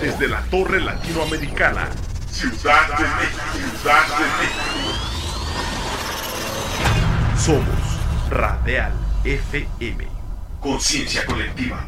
desde la Torre Latinoamericana, Ciudad de México, Ciudad de México. Somos Radial FM. Conciencia colectiva.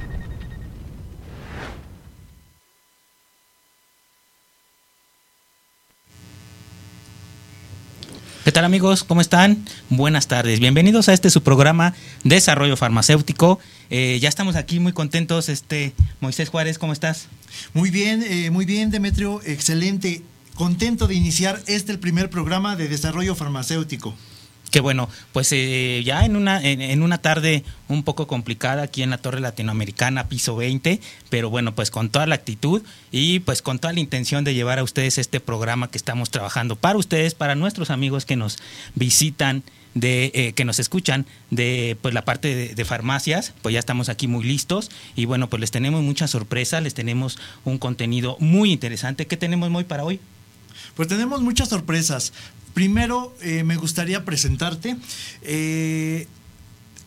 ¿Qué tal amigos? ¿Cómo están? Buenas tardes. Bienvenidos a este su programa Desarrollo Farmacéutico. Eh, ya estamos aquí muy contentos. Este Moisés Juárez, ¿cómo estás? Muy bien, eh, muy bien, Demetrio. Excelente. Contento de iniciar este el primer programa de desarrollo farmacéutico. Qué bueno, pues eh, ya en una, en, una tarde un poco complicada aquí en la Torre Latinoamericana, piso 20, pero bueno, pues con toda la actitud y pues con toda la intención de llevar a ustedes este programa que estamos trabajando para ustedes, para nuestros amigos que nos visitan de eh, que nos escuchan de pues la parte de, farmacias pues ya estamos aquí muy listos y bueno pues les tenemos mucha sorpresa les tenemos un contenido muy interesante ¿qué tenemos muy para hoy? Pues tenemos muchas sorpresas Primero, eh, me gustaría presentarte. Eh,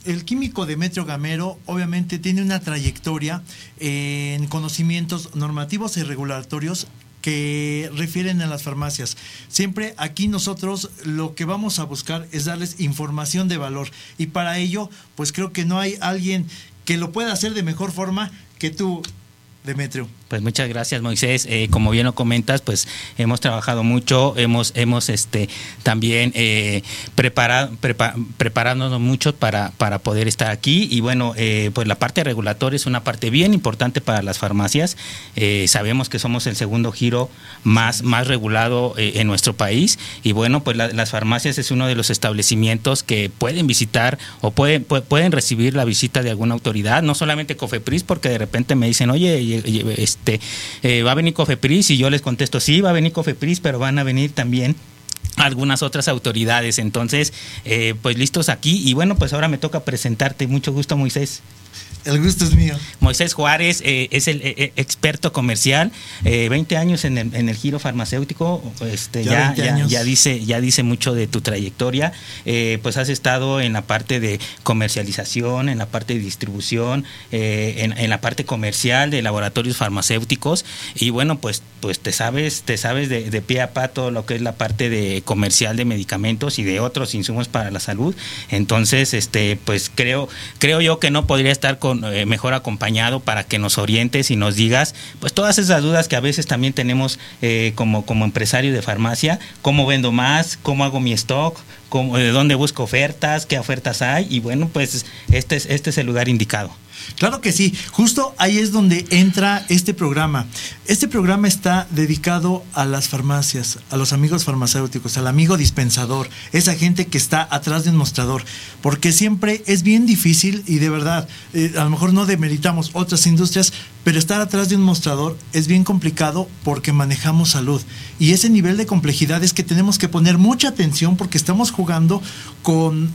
el químico Demetrio Gamero obviamente tiene una trayectoria en conocimientos normativos y regulatorios que refieren a las farmacias. Siempre aquí nosotros lo que vamos a buscar es darles información de valor y para ello pues creo que no hay alguien que lo pueda hacer de mejor forma que tú, Demetrio. Pues muchas gracias Moisés. Eh, como bien lo comentas, pues hemos trabajado mucho, hemos, hemos este, también eh, preparado, preparándonos mucho para, para poder estar aquí. Y bueno, eh, pues la parte regulatoria es una parte bien importante para las farmacias. Eh, sabemos que somos el segundo giro más, más regulado en nuestro país. Y bueno, pues las farmacias es uno de los establecimientos que pueden visitar o pueden, pueden recibir la visita de alguna autoridad, no solamente COFEPRIS, porque de repente me dicen, oye, este, eh, va a venir Cofepris y yo les contesto, sí, va a venir Cofepris, pero van a venir también algunas otras autoridades. Entonces, eh, pues listos aquí. Y bueno, pues ahora me toca presentarte. Mucho gusto, Moisés. El gusto es mío. Moisés Juárez eh, es el eh, experto comercial, 20 años en el, giro farmacéutico, este, ya, ya, dice, ya dice mucho de tu trayectoria, pues has estado en la parte de comercialización, en la parte de distribución, en, la parte comercial de laboratorios farmacéuticos y bueno, pues, pues te sabes, te sabes de, de pie a pato lo que es la parte de comercial de medicamentos y de otros insumos para la salud. Entonces, este, pues creo, creo yo que no podría estar con, eh, mejor acompañado para que nos orientes y nos digas, pues todas esas dudas que a veces también tenemos eh, como, como empresario de farmacia, cómo vendo más, cómo hago mi stock, cómo, de dónde busco ofertas, qué ofertas hay, y bueno, pues este es, este es el lugar indicado. Claro que sí, justo ahí es donde entra este programa. Este programa está dedicado a las farmacias, a los amigos farmacéuticos, al amigo dispensador, esa gente que está atrás de un mostrador, porque siempre es bien difícil y de verdad, eh, a lo mejor no demeritamos otras industrias, pero estar atrás de un mostrador es bien complicado porque manejamos salud. Y ese nivel de complejidad es que tenemos que poner mucha atención porque estamos jugando con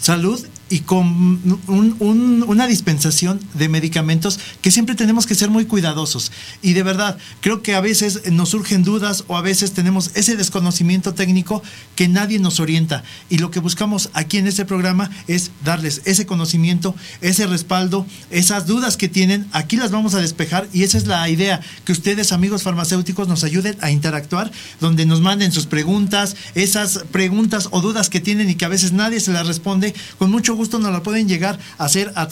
salud y con una dispensación de medicamentos que siempre tenemos que ser muy cuidadosos. Y de verdad, creo que a veces nos surgen dudas o a veces tenemos ese desconocimiento técnico que nadie nos orienta. Y lo que buscamos aquí en este programa es darles ese conocimiento, ese respaldo, esas dudas que tienen, aquí las vamos a despejar y esa es la idea, que ustedes amigos farmacéuticos nos ayuden a interactuar, donde nos manden sus preguntas, esas preguntas o dudas que tienen y que a veces nadie se las responde, con mucho gusto nos la pueden llegar a hacer a,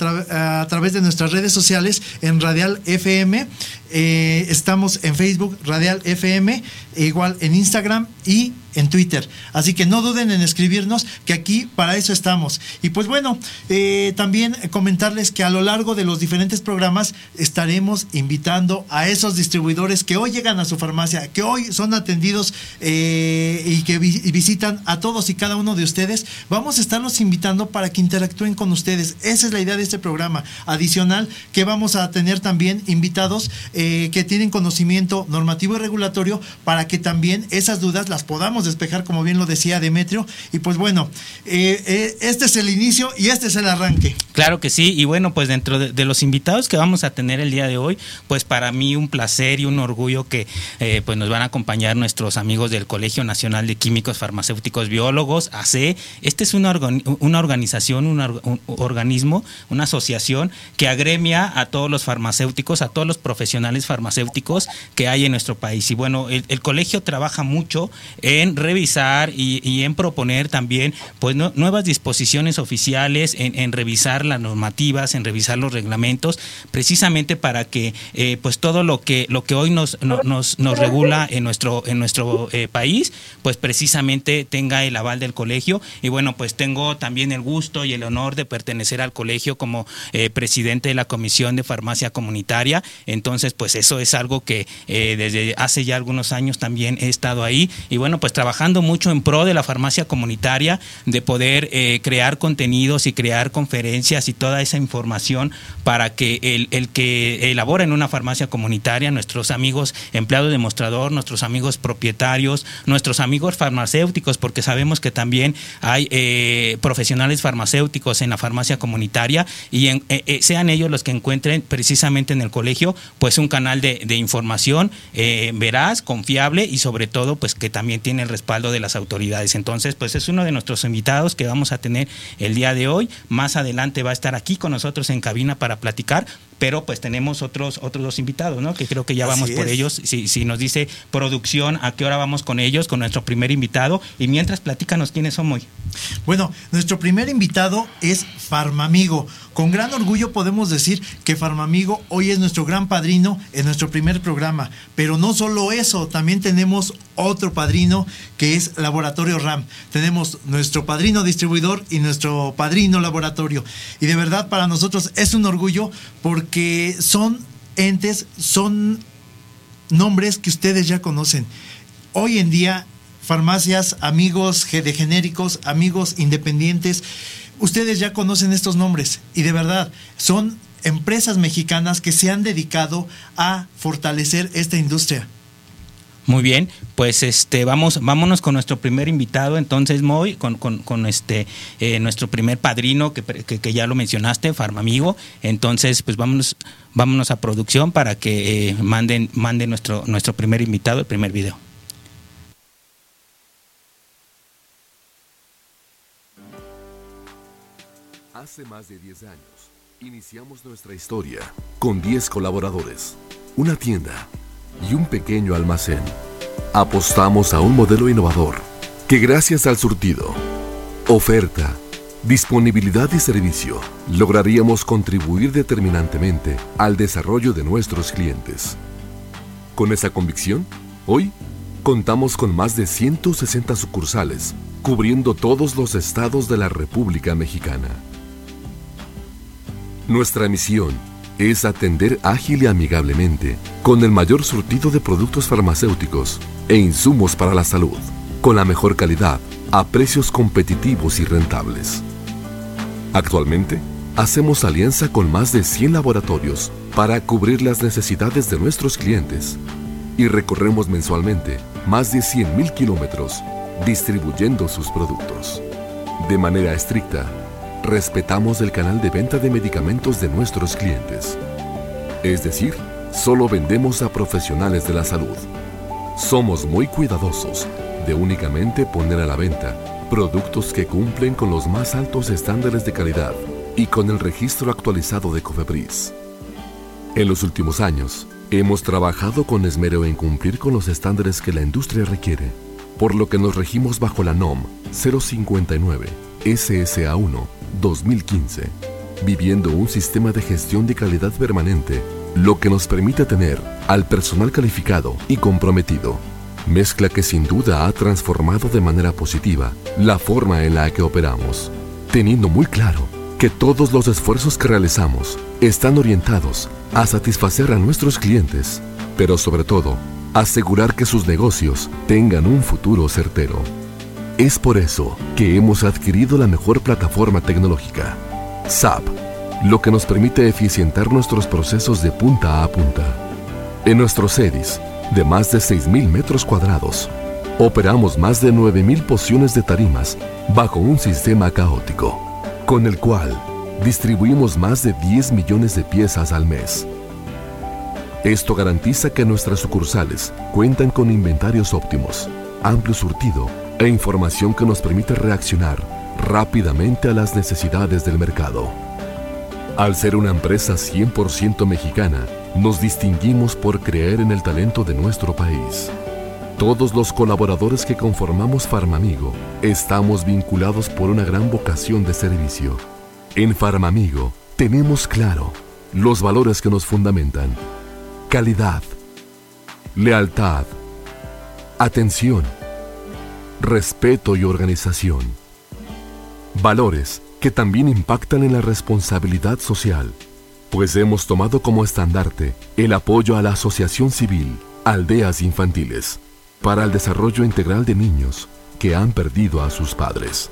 a través de nuestras redes sociales en Radial FM. Eh, estamos en Facebook, Radial FM, igual en Instagram y en Twitter. Así que no duden en escribirnos, que aquí para eso estamos. Y pues bueno, eh, también comentarles que a lo largo de los diferentes programas estaremos invitando a esos distribuidores que hoy llegan a su farmacia, que hoy son atendidos eh, y que visitan a todos y cada uno de ustedes. Vamos a estarlos invitando para que interactúen con ustedes. Esa es la idea de este programa. Adicional, que vamos a tener también invitados eh, que tienen conocimiento normativo y regulatorio para que también esas dudas podamos podemos despejar, como bien lo decía Demetrio. Y pues bueno, eh, eh, este es el inicio y este es el arranque. Claro que sí, y bueno, pues dentro de, los invitados que vamos a tener el día de hoy, pues para mí un placer y un orgullo que eh, pues nos van a acompañar nuestros amigos del Colegio Nacional de Químicos Farmacéuticos Biólogos, AC. Este es una, una organización, un, organismo, una asociación que agremia a todos los farmacéuticos, a todos los profesionales farmacéuticos que hay en nuestro país. Y bueno, el, colegio trabaja mucho en revisar y, en proponer también pues nuevas disposiciones oficiales, en, revisar las normativas, en revisar los reglamentos, precisamente para que eh, pues todo lo que lo que hoy nos, nos, nos regula en nuestro en nuestro eh, país, pues precisamente tenga el aval del colegio. Y bueno, pues tengo también el gusto y el honor de pertenecer al colegio como eh, presidente de la Comisión de Farmacia Comunitaria. Entonces, pues eso es algo que desde hace ya algunos años también he estado ahí. Y bueno, pues trabajando mucho en pro de la farmacia comunitaria, de poder crear contenidos y crear conferencias y toda esa información para que el, el que elabora en una farmacia comunitaria, nuestros amigos empleados de mostrador, nuestros amigos propietarios, nuestros amigos farmacéuticos, porque sabemos que también hay eh, profesionales farmacéuticos en la farmacia comunitaria y eh, eh, sean ellos los que encuentren precisamente en el colegio pues un canal de, de información veraz, confiable y sobre todo pues que también tiene el respaldo de las autoridades. Entonces pues es uno de nuestros invitados que vamos a tener el día de hoy. Más adelante va a estar aquí con nosotros en cabina para platicar pero pues tenemos otros otros dos invitados, ¿no? Que creo que ya vamos por ellos. Si, si nos dice producción, ¿a qué hora vamos con ellos, con nuestro primer invitado? Y mientras, platícanos quiénes son hoy. Bueno, nuestro primer invitado es Farmamigo. Con gran orgullo podemos decir que Farmamigo hoy es nuestro gran padrino en nuestro primer programa. Pero no solo eso, también tenemos otro padrino que es Laboratorio RAM. Tenemos nuestro padrino distribuidor y nuestro padrino laboratorio. Y de verdad para nosotros es un orgullo porque son entes, son nombres que ustedes ya conocen. Hoy en día, farmacias, amigos de genéricos, amigos independientes, ustedes ya conocen estos nombres y de verdad son empresas mexicanas que se han dedicado a fortalecer esta industria. Muy bien, pues este vamos, vámonos con nuestro primer invitado, entonces Moy, con, con, este eh, nuestro primer padrino que, que, ya lo mencionaste, Farmamigo. Entonces, pues vámonos, vámonos a producción para que eh, manden, manden nuestro, nuestro primer invitado, el primer video. Hace más de 10 años iniciamos nuestra historia con 10 colaboradores, una tienda y un pequeño almacén. Apostamos a un modelo innovador que gracias al surtido, oferta, disponibilidad y servicio lograríamos contribuir determinantemente al desarrollo de nuestros clientes. Con esa convicción, hoy contamos con más de 160 sucursales cubriendo todos los estados de la República Mexicana. Nuestra misión es atender ágil y amigablemente, con el mayor surtido de productos farmacéuticos e insumos para la salud, con la mejor calidad, a precios competitivos y rentables. Actualmente, hacemos alianza con más de 100 laboratorios para cubrir las necesidades de nuestros clientes y recorremos mensualmente más de 100.000 kilómetros distribuyendo sus productos. De manera estricta, respetamos el canal de venta de medicamentos de nuestros clientes. Es decir, solo vendemos a profesionales de la salud. Somos muy cuidadosos de únicamente poner a la venta productos que cumplen con los más altos estándares de calidad y con el registro actualizado de Cofepris. En los últimos años, hemos trabajado con esmero en cumplir con los estándares que la industria requiere, por lo que nos regimos bajo la NOM 059 SSA1 2015, viviendo un sistema de gestión de calidad permanente, lo que nos permite tener al personal calificado y comprometido, mezcla que sin duda ha transformado de manera positiva la forma en la que operamos, teniendo muy claro que todos los esfuerzos que realizamos están orientados a satisfacer a nuestros clientes, pero sobre todo, asegurar que sus negocios tengan un futuro certero. Es por eso que hemos adquirido la mejor plataforma tecnológica, SAP, lo que nos permite eficientar nuestros procesos de punta a punta. En nuestros sedis, de más de 6.000 metros cuadrados, operamos más de 9.000 pociones de tarimas bajo un sistema caótico, con el cual distribuimos más de 10 millones de piezas al mes. Esto garantiza que nuestras sucursales cuentan con inventarios óptimos, amplio surtido e información que nos permite reaccionar rápidamente a las necesidades del mercado. Al ser una empresa 100% mexicana, nos distinguimos por creer en el talento de nuestro país. Todos los colaboradores que conformamos Farmamigo estamos vinculados por una gran vocación de servicio. En Farmamigo tenemos claro los valores que nos fundamentan. Calidad, lealtad, atención, respeto y organización. Valores que también impactan en la responsabilidad social, pues hemos tomado como estandarte el apoyo a la asociación civil Aldeas Infantiles para el desarrollo integral de niños que han perdido a sus padres.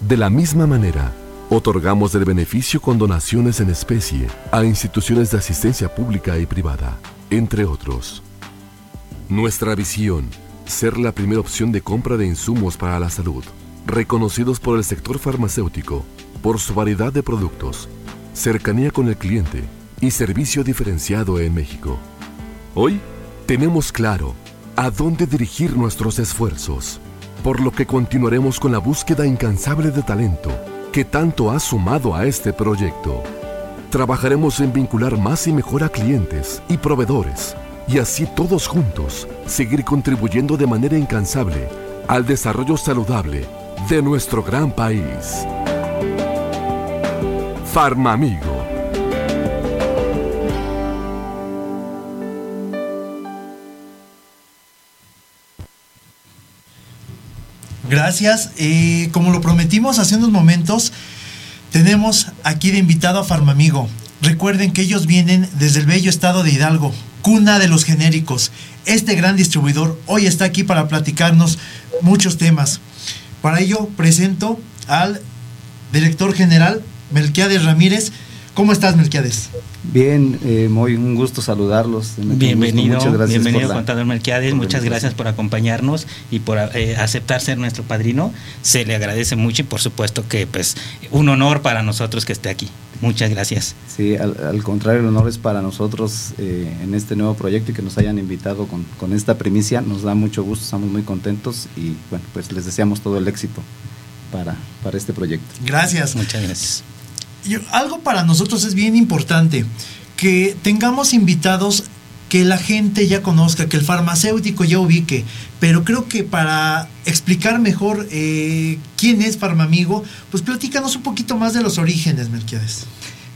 De la misma manera, otorgamos el beneficio con donaciones en especie a instituciones de asistencia pública y privada, entre otros. Nuestra visión, ser la primera opción de compra de insumos para la salud, reconocidos por el sector farmacéutico por su variedad de productos, cercanía con el cliente y servicio diferenciado en México. Hoy tenemos claro a dónde dirigir nuestros esfuerzos, por lo que continuaremos con la búsqueda incansable de talento que tanto ha sumado a este proyecto. Trabajaremos en vincular más y mejor a clientes y proveedores y así todos juntos seguir contribuyendo de manera incansable al desarrollo saludable de nuestro gran país. Farmamigo Gracias. Eh, como lo prometimos hace unos momentos, tenemos aquí de invitado a Farmamigo. Recuerden que ellos vienen desde el bello estado de Hidalgo, cuna de los genéricos. Este gran distribuidor hoy está aquí para platicarnos muchos temas. Para ello presento al director general Melquiades Ramírez. ¿Cómo estás, Melquiades? Bien, eh, muy un gusto saludarlos. Bienvenido, bienvenido contador Melquiades, muchas gracias por acompañarnos y por eh, aceptar ser nuestro padrino. Se le agradece mucho y por supuesto que pues un honor para nosotros que esté aquí. Muchas gracias. Sí, al, contrario, el honor es para nosotros eh, en este nuevo proyecto y que nos hayan invitado con, con esta primicia. Nos da mucho gusto, estamos muy contentos y bueno, pues les deseamos todo el éxito para, para este proyecto. Gracias. Muchas gracias algo para nosotros es bien importante, que tengamos invitados que la gente ya conozca, que el farmacéutico ya ubique, pero creo que para explicar mejor eh, quién es Farmamigo, pues platícanos un poquito más de los orígenes, Melquiades.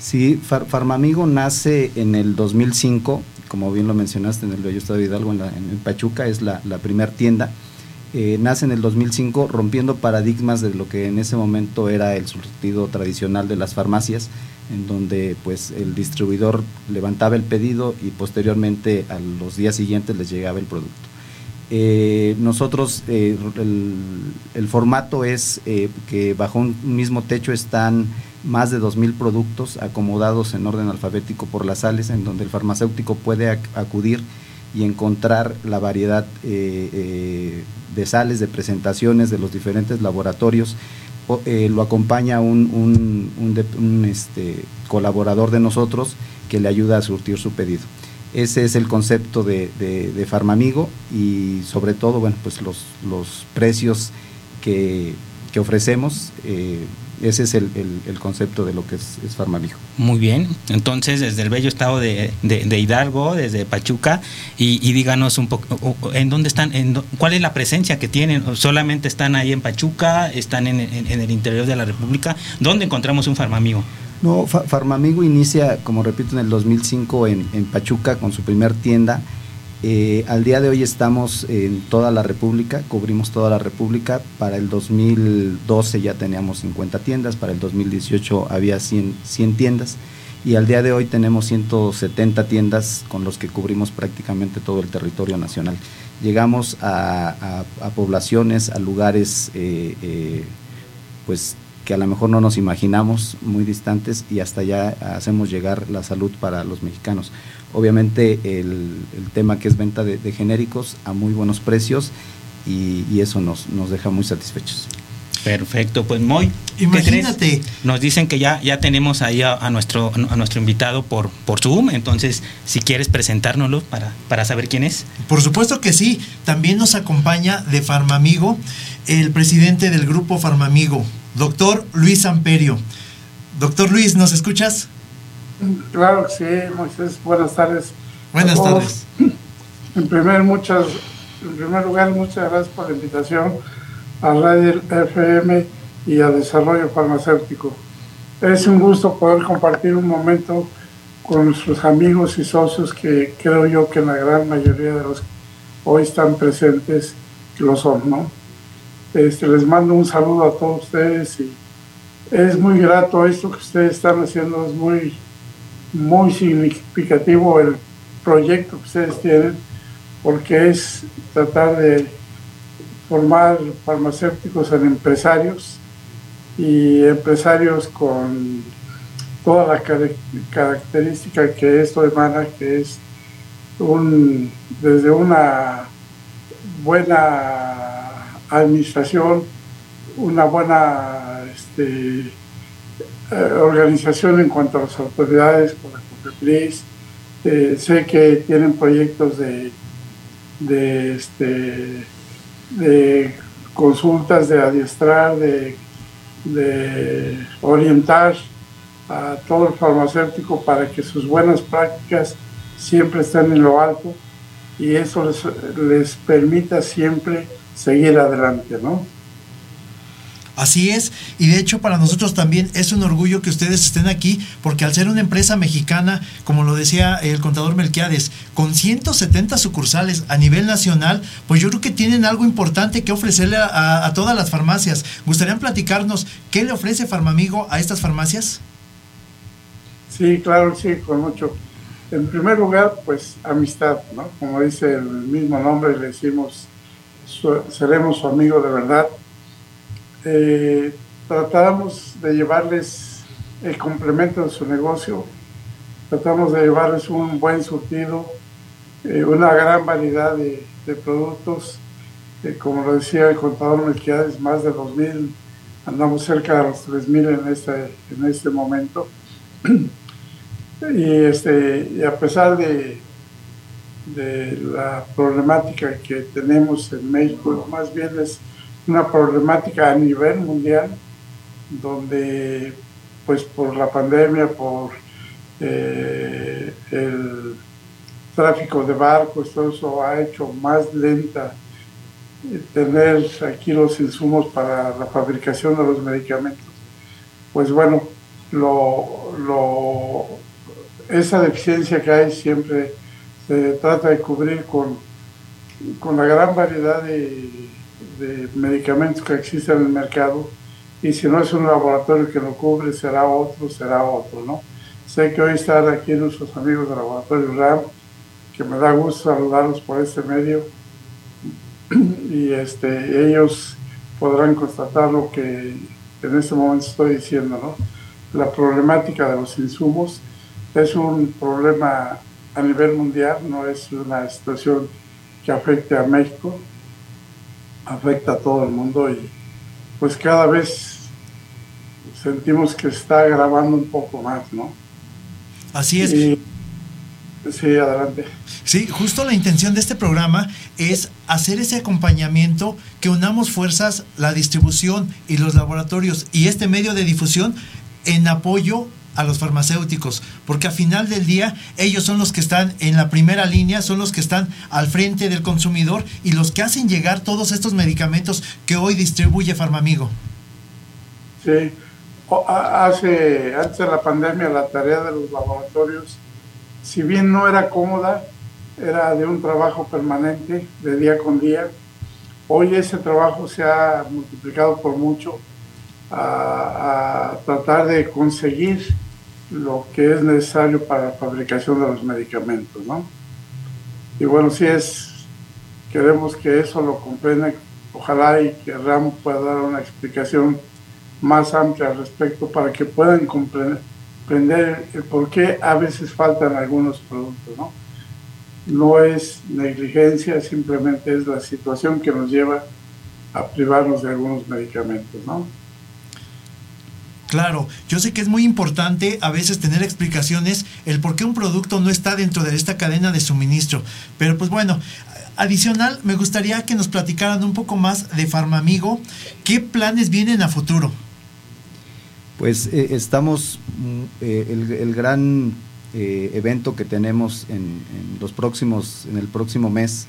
Sí, Farmamigo nace en el 2005, como bien lo mencionaste, en el Bello Estado de Hidalgo, en, Pachuca, es la, la primera tienda. Eh, nace en el 2005 rompiendo paradigmas de lo que en ese momento era el surtido tradicional de las farmacias, en donde pues el distribuidor levantaba el pedido y posteriormente a los días siguientes les llegaba el producto. Eh, nosotros, eh, el, formato es que bajo un mismo techo están más de 2.000 productos acomodados en orden alfabético por las sales, en donde el farmacéutico puede acudir y encontrar la variedad de sales, de presentaciones de los diferentes laboratorios. Eh, lo acompaña un, este, colaborador de nosotros que le ayuda a surtir su pedido. Ese es el concepto de, de, Farmamigo y sobre todo, bueno, pues los, precios que, ofrecemos eh, ese es el, concepto de lo que es, es Muy bien, entonces desde el bello estado de, Hidalgo, desde Pachuca, y, díganos un poco, ¿en dónde están? En, ¿Cuál es la presencia que tienen? ¿Solamente están ahí en Pachuca? ¿Están en, el interior de la República? ¿Dónde encontramos un Farmamigo? No, Farmamigo inicia, como repito, en el 2005 en, en Pachuca con su primer tienda eh, al día de hoy estamos en toda la República, cubrimos toda la República. Para el 2012 ya teníamos 50 tiendas, para el 2018 había 100, 100 tiendas y al día de hoy tenemos 170 tiendas con los que cubrimos prácticamente todo el territorio nacional. Llegamos a, poblaciones, a lugares eh, eh, pues que a lo mejor no nos imaginamos, muy distantes, y hasta allá hacemos llegar la salud para los mexicanos. Obviamente el, tema que es venta de, genéricos a muy buenos precios y, eso nos, nos deja muy satisfechos. Perfecto, pues muy. Imagínate. Nos dicen que ya, ya tenemos ahí a, nuestro, a nuestro invitado por, por Zoom, entonces si quieres presentárnoslo para, para saber quién es. Por supuesto que sí. También nos acompaña de Farmamigo el presidente del grupo Farmamigo, doctor Luis Amperio. Doctor Luis, ¿nos escuchas? Claro que sí, Moisés. Buenas tardes. Buenas tardes. En primer, muchas, en primer lugar, muchas gracias por la invitación a Radio FM y a Desarrollo Farmacéutico. Es un gusto poder compartir un momento con nuestros amigos y socios que creo yo que la gran mayoría de los que hoy están presentes lo son, ¿no? Este, les mando un saludo a todos ustedes y es muy grato esto que ustedes están haciendo, es muy, muy significativo el proyecto que ustedes tienen, porque es tratar de formar farmacéuticos en empresarios y empresarios con toda la característica que esto emana, que es un, desde una buena administración, una buena este, eh, organización en cuanto a las autoridades, con la COFEPRIS. Eh, sé que tienen proyectos de, de este, consultas, de adiestrar, de, orientar a todo el farmacéutico para que sus buenas prácticas siempre estén en lo alto y eso les, les permita siempre seguir adelante, ¿no? Así es, y de hecho para nosotros también es un orgullo que ustedes estén aquí, porque al ser una empresa mexicana, como lo decía el contador Melquiades, con 170 sucursales a nivel nacional, pues yo creo que tienen algo importante que ofrecerle a, todas las farmacias. ¿Gustarían platicarnos qué le ofrece Farmamigo a estas farmacias? Sí, claro, sí, con mucho. En primer lugar, pues amistad, ¿no? Como dice el mismo nombre, le decimos, seremos su amigo de verdad eh, tratamos de llevarles el complemento de su negocio, tratamos de llevarles un buen surtido, eh, una gran variedad de, productos, eh, como lo decía el contador Melquiades, más de 2.000, andamos cerca de los 3.000 en este, en este momento. y, este, a pesar de, de la problemática que tenemos en México, más bien es una problemática a nivel mundial donde pues por la pandemia, por eh, el tráfico de barcos, todo eso ha hecho más lenta tener aquí los insumos para la fabricación de los medicamentos. Pues bueno, lo, esa deficiencia que hay siempre se trata de cubrir con, con la gran variedad de de medicamentos que existen en el mercado y si no es un laboratorio que lo cubre, será otro, será otro, ¿no? Sé que hoy están aquí nuestros amigos del laboratorio RAM, que me da gusto saludarlos por este medio y este, ellos podrán constatar lo que en este momento estoy diciendo, ¿no? La problemática de los insumos es un problema a nivel mundial, no es una situación que afecte a México, afecta a todo el mundo y pues cada vez sentimos que está grabando un poco más, ¿no? Así es. sí, adelante. Sí, justo la intención de este programa es hacer ese acompañamiento, que unamos fuerzas, la distribución y los laboratorios y este medio de difusión en apoyo a los farmacéuticos, porque a final del día ellos son los que están en la primera línea, son los que están al frente del consumidor y los que hacen llegar todos estos medicamentos que hoy distribuye Farmamigo. Sí, hace, antes de la pandemia la tarea de los laboratorios, si bien no era cómoda, era de un trabajo permanente, de día con día. Hoy ese trabajo se ha multiplicado por mucho a, a tratar de conseguir lo que es necesario para la fabricación de los medicamentos, ¿no? Y bueno, si es, queremos que eso lo comprendan, ojalá y que Ram pueda dar una explicación más amplia al respecto para que puedan comprender el por qué a veces faltan algunos productos, ¿no? no es negligencia, simplemente es la situación que nos lleva a privarnos de algunos medicamentos, ¿no? Claro, yo sé que es muy importante a veces tener explicaciones el por qué un producto no está dentro de esta cadena de suministro. Pero pues bueno, adicional, me gustaría que nos platicaran un poco más de Farmamigo. ¿Qué planes vienen a futuro? Pues eh, estamos, mm, eh, el, gran eh, evento que tenemos en, los próximos, en el próximo mes,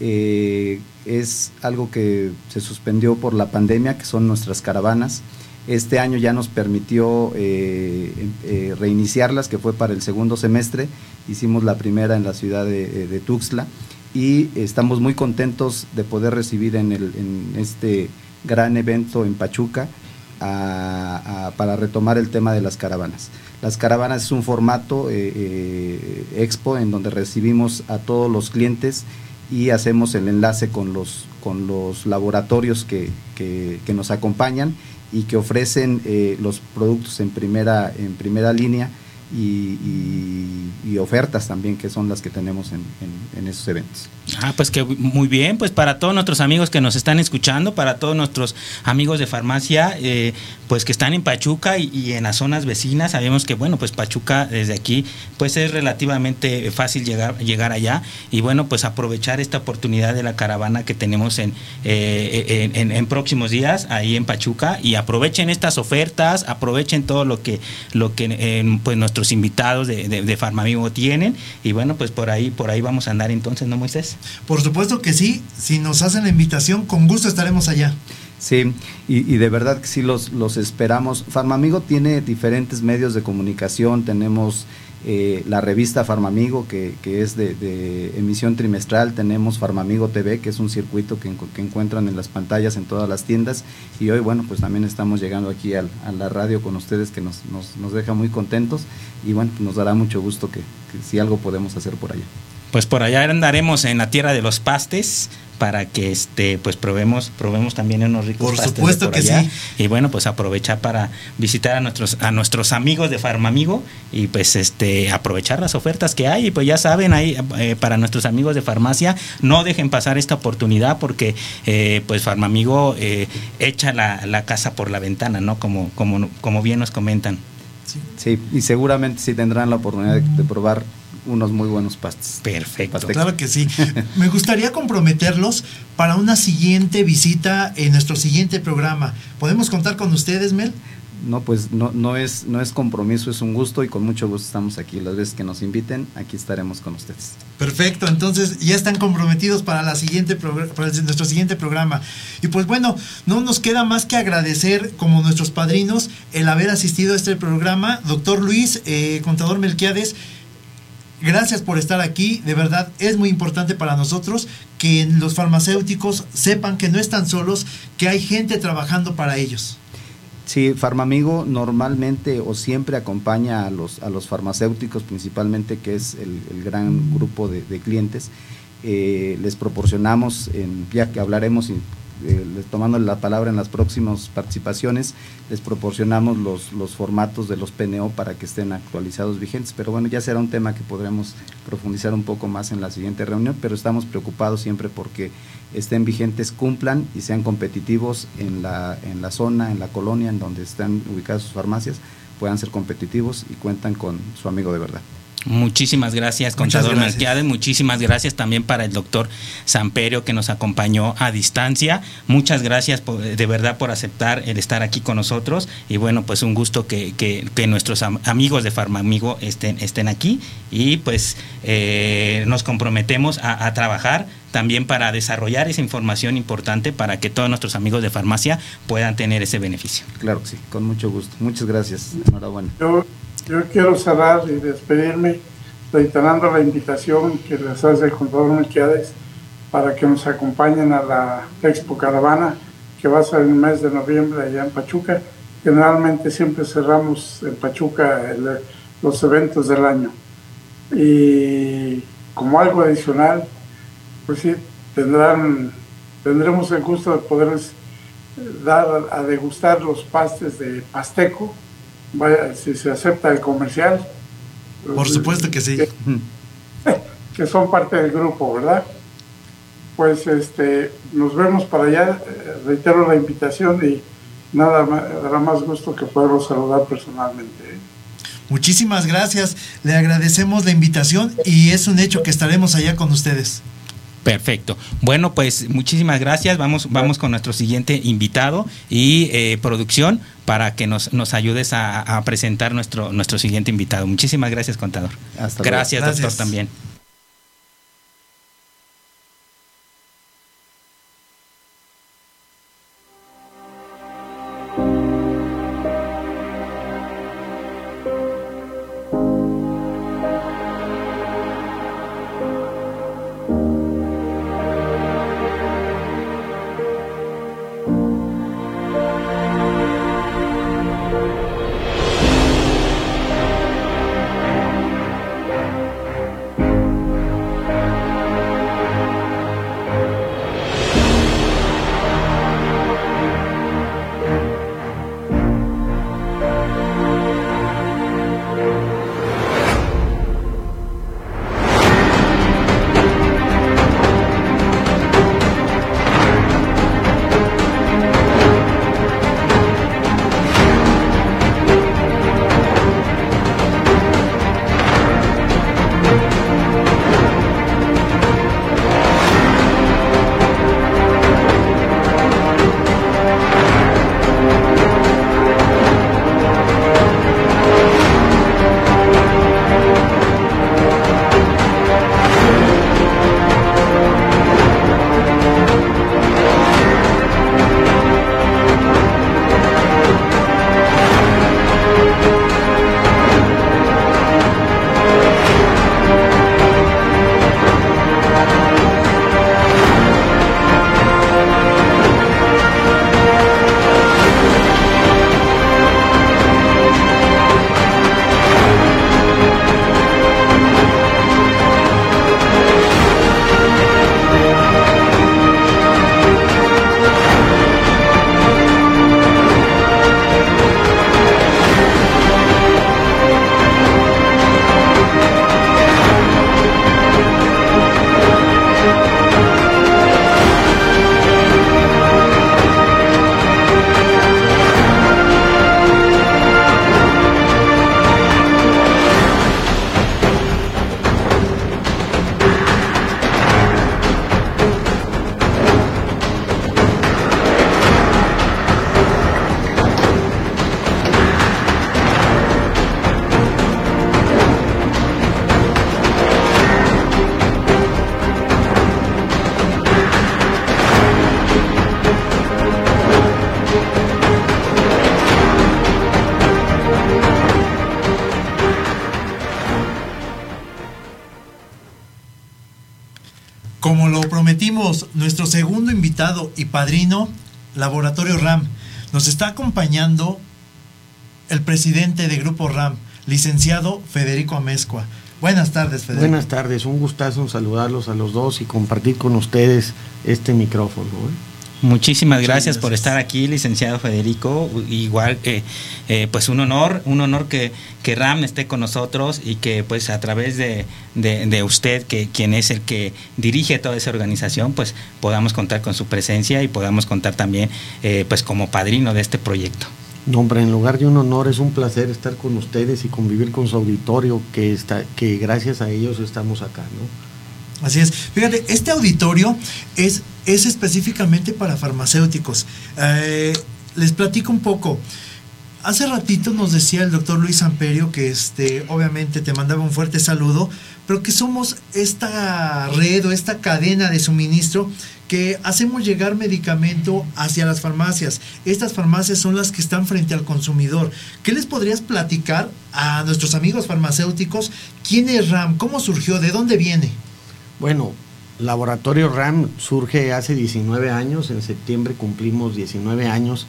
es algo que se suspendió por la pandemia, que son nuestras caravanas. Este año ya nos permitió eh, eh, reiniciarlas, que fue para el segundo semestre. Hicimos la primera en la ciudad de, Tuxtla y estamos muy contentos de poder recibir en, este gran evento en Pachuca para retomar el tema de las caravanas. Las caravanas es un formato eh, expo en donde recibimos a todos los clientes y hacemos el enlace con los, laboratorios que nos acompañan y que ofrecen eh, los productos en primera, en primera línea y, ofertas también que son las que tenemos en, esos eventos. Ah, pues que muy bien, pues para todos nuestros amigos que nos están escuchando, para todos nuestros amigos de farmacia, eh, pues que están en Pachuca y, en las zonas vecinas, sabemos que bueno, pues Pachuca desde aquí, pues es relativamente fácil llegar, llegar allá y bueno, pues aprovechar esta oportunidad de la caravana que tenemos en, eh, en, próximos días ahí en Pachuca y aprovechen estas ofertas, aprovechen todo lo que, lo que eh, pues nuestro invitados de, de, Farmamigo tienen. Y bueno, pues por ahí, por ahí vamos a andar entonces, ¿no, Moisés? Por supuesto que sí. Si nos hacen la invitación, con gusto estaremos allá. Sí, y, de verdad que sí los, los esperamos. Farmamigo tiene diferentes medios de comunicación, tenemos eh, la revista Farmamigo, que, que es de, emisión trimestral, tenemos Farmamigo TV, que es un circuito que, encuentran en las pantallas en todas las tiendas, y hoy, bueno, pues también estamos llegando aquí a la radio con ustedes, que nos, nos, nos, deja muy contentos, y bueno, nos dará mucho gusto que, que si algo podemos hacer por allá. Pues por allá andaremos en la tierra de los pastes, para que este pues probemos probemos también unos ricos por supuesto que sí. Y bueno pues aprovechar para visitar a nuestros a nuestros amigos de Farmamigo y pues este aprovechar las ofertas que hay. Y pues ya saben ahí eh, para nuestros amigos de farmacia no dejen pasar esta oportunidad porque eh, pues Farmamigo eh, echa la, la, casa por la ventana no como como como bien nos comentan. Sí, y seguramente sí tendrán la oportunidad de probar unos muy buenos pastes. Perfecto. Claro que sí. Me gustaría comprometerlos para una siguiente visita en nuestro siguiente programa. ¿Podemos contar con ustedes, Mel? No, pues no, no, es, no es compromiso, es un gusto y con mucho gusto estamos aquí. Las veces que nos inviten, aquí estaremos con ustedes. Perfecto, entonces ya están comprometidos para, la siguiente para nuestro siguiente programa. Y pues bueno, no nos queda más que agradecer como nuestros padrinos el haber asistido a este programa. Doctor Luis, eh, contador Melquiades, Gracias por estar aquí. De verdad, es muy importante para nosotros que los farmacéuticos sepan que no están solos, que hay gente trabajando para ellos. Sí, Farmamigo normalmente o siempre acompaña a los, a los farmacéuticos, principalmente, que es el, gran grupo de, clientes. Eh, les proporcionamos, en, ya que hablaremos eh, tomando la palabra en las próximas participaciones, les proporcionamos los, los formatos de los PNO para que estén actualizados vigentes. Pero bueno, ya será un tema que podremos profundizar un poco más en la siguiente reunión, pero estamos preocupados siempre porque estén vigentes, cumplan y sean competitivos en la, en la zona, en la colonia en donde están ubicadas sus farmacias, puedan ser competitivos y cuentan con su amigo de verdad. Muchísimas gracias, contador Melquiades. Muchísimas gracias también para el doctor Samperio que nos acompañó a distancia. Muchas gracias de verdad por aceptar el estar aquí con nosotros. Y bueno, pues un gusto que, que, nuestros amigos de Farmamigo estén, estén aquí. Y pues eh, nos comprometemos a, a trabajar también para desarrollar esa información importante para que todos nuestros amigos de farmacia puedan tener ese beneficio. Claro que sí, con mucho gusto. Muchas gracias. Enhorabuena. Yo quiero cerrar y despedirme reiterando la invitación que les hace el contador Melquiades para que nos acompañen a la Expo Caravana que va a ser en el mes de noviembre allá en Pachuca. Generalmente siempre cerramos en Pachuca los eventos del año. Y como algo adicional, pues sí, tendrán, tendremos el gusto de poderles dar a degustar los pastes de Pasteco, vaya, si se acepta el comercial. Por supuesto que sí. que son parte del grupo, ¿verdad? Pues este, nos vemos para allá, reitero la invitación y nada más, dará más gusto que poderlos saludar personalmente. ¿eh? Muchísimas gracias, le agradecemos la invitación y es un hecho que estaremos allá con ustedes. Perfecto. Bueno, pues muchísimas gracias. Vamos, vamos con nuestro siguiente invitado y eh, producción para que nos, nos ayudes a, presentar nuestro, nuestro siguiente invitado. Muchísimas gracias, contador. gracias, doctor, también. Invitado y padrino, Laboratorio RAM. Nos está acompañando el presidente de Grupo RAM, licenciado Federico Amezcua. Buenas tardes, Federico. Buenas tardes, un gustazo saludarlos a los dos y compartir con ustedes este micrófono. ¿eh? Muchísimas gracias, por estar aquí, licenciado Federico. Igual, eh, eh, pues un honor, un honor que, que, RAM esté con nosotros y que pues a través de, usted, que quien es el que dirige toda esa organización, pues podamos contar con su presencia y podamos contar también eh, pues como padrino de este proyecto. No, hombre, en lugar de un honor es un placer estar con ustedes y convivir con su auditorio, que, está, que gracias a ellos estamos acá, ¿no? Así es. Fíjate, este auditorio es, es específicamente para farmacéuticos. Eh, les platico un poco. Hace ratito nos decía el doctor Luis Amperio que este, obviamente te mandaba un fuerte saludo, pero que somos esta red o esta cadena de suministro que hacemos llegar medicamento hacia las farmacias. Estas farmacias son las que están frente al consumidor. ¿Qué les podrías platicar a nuestros amigos farmacéuticos? ¿Quién es RAM? ¿Cómo surgió? ¿De dónde viene? Bueno, Laboratorio RAM surge hace 19 años, en septiembre cumplimos 19 años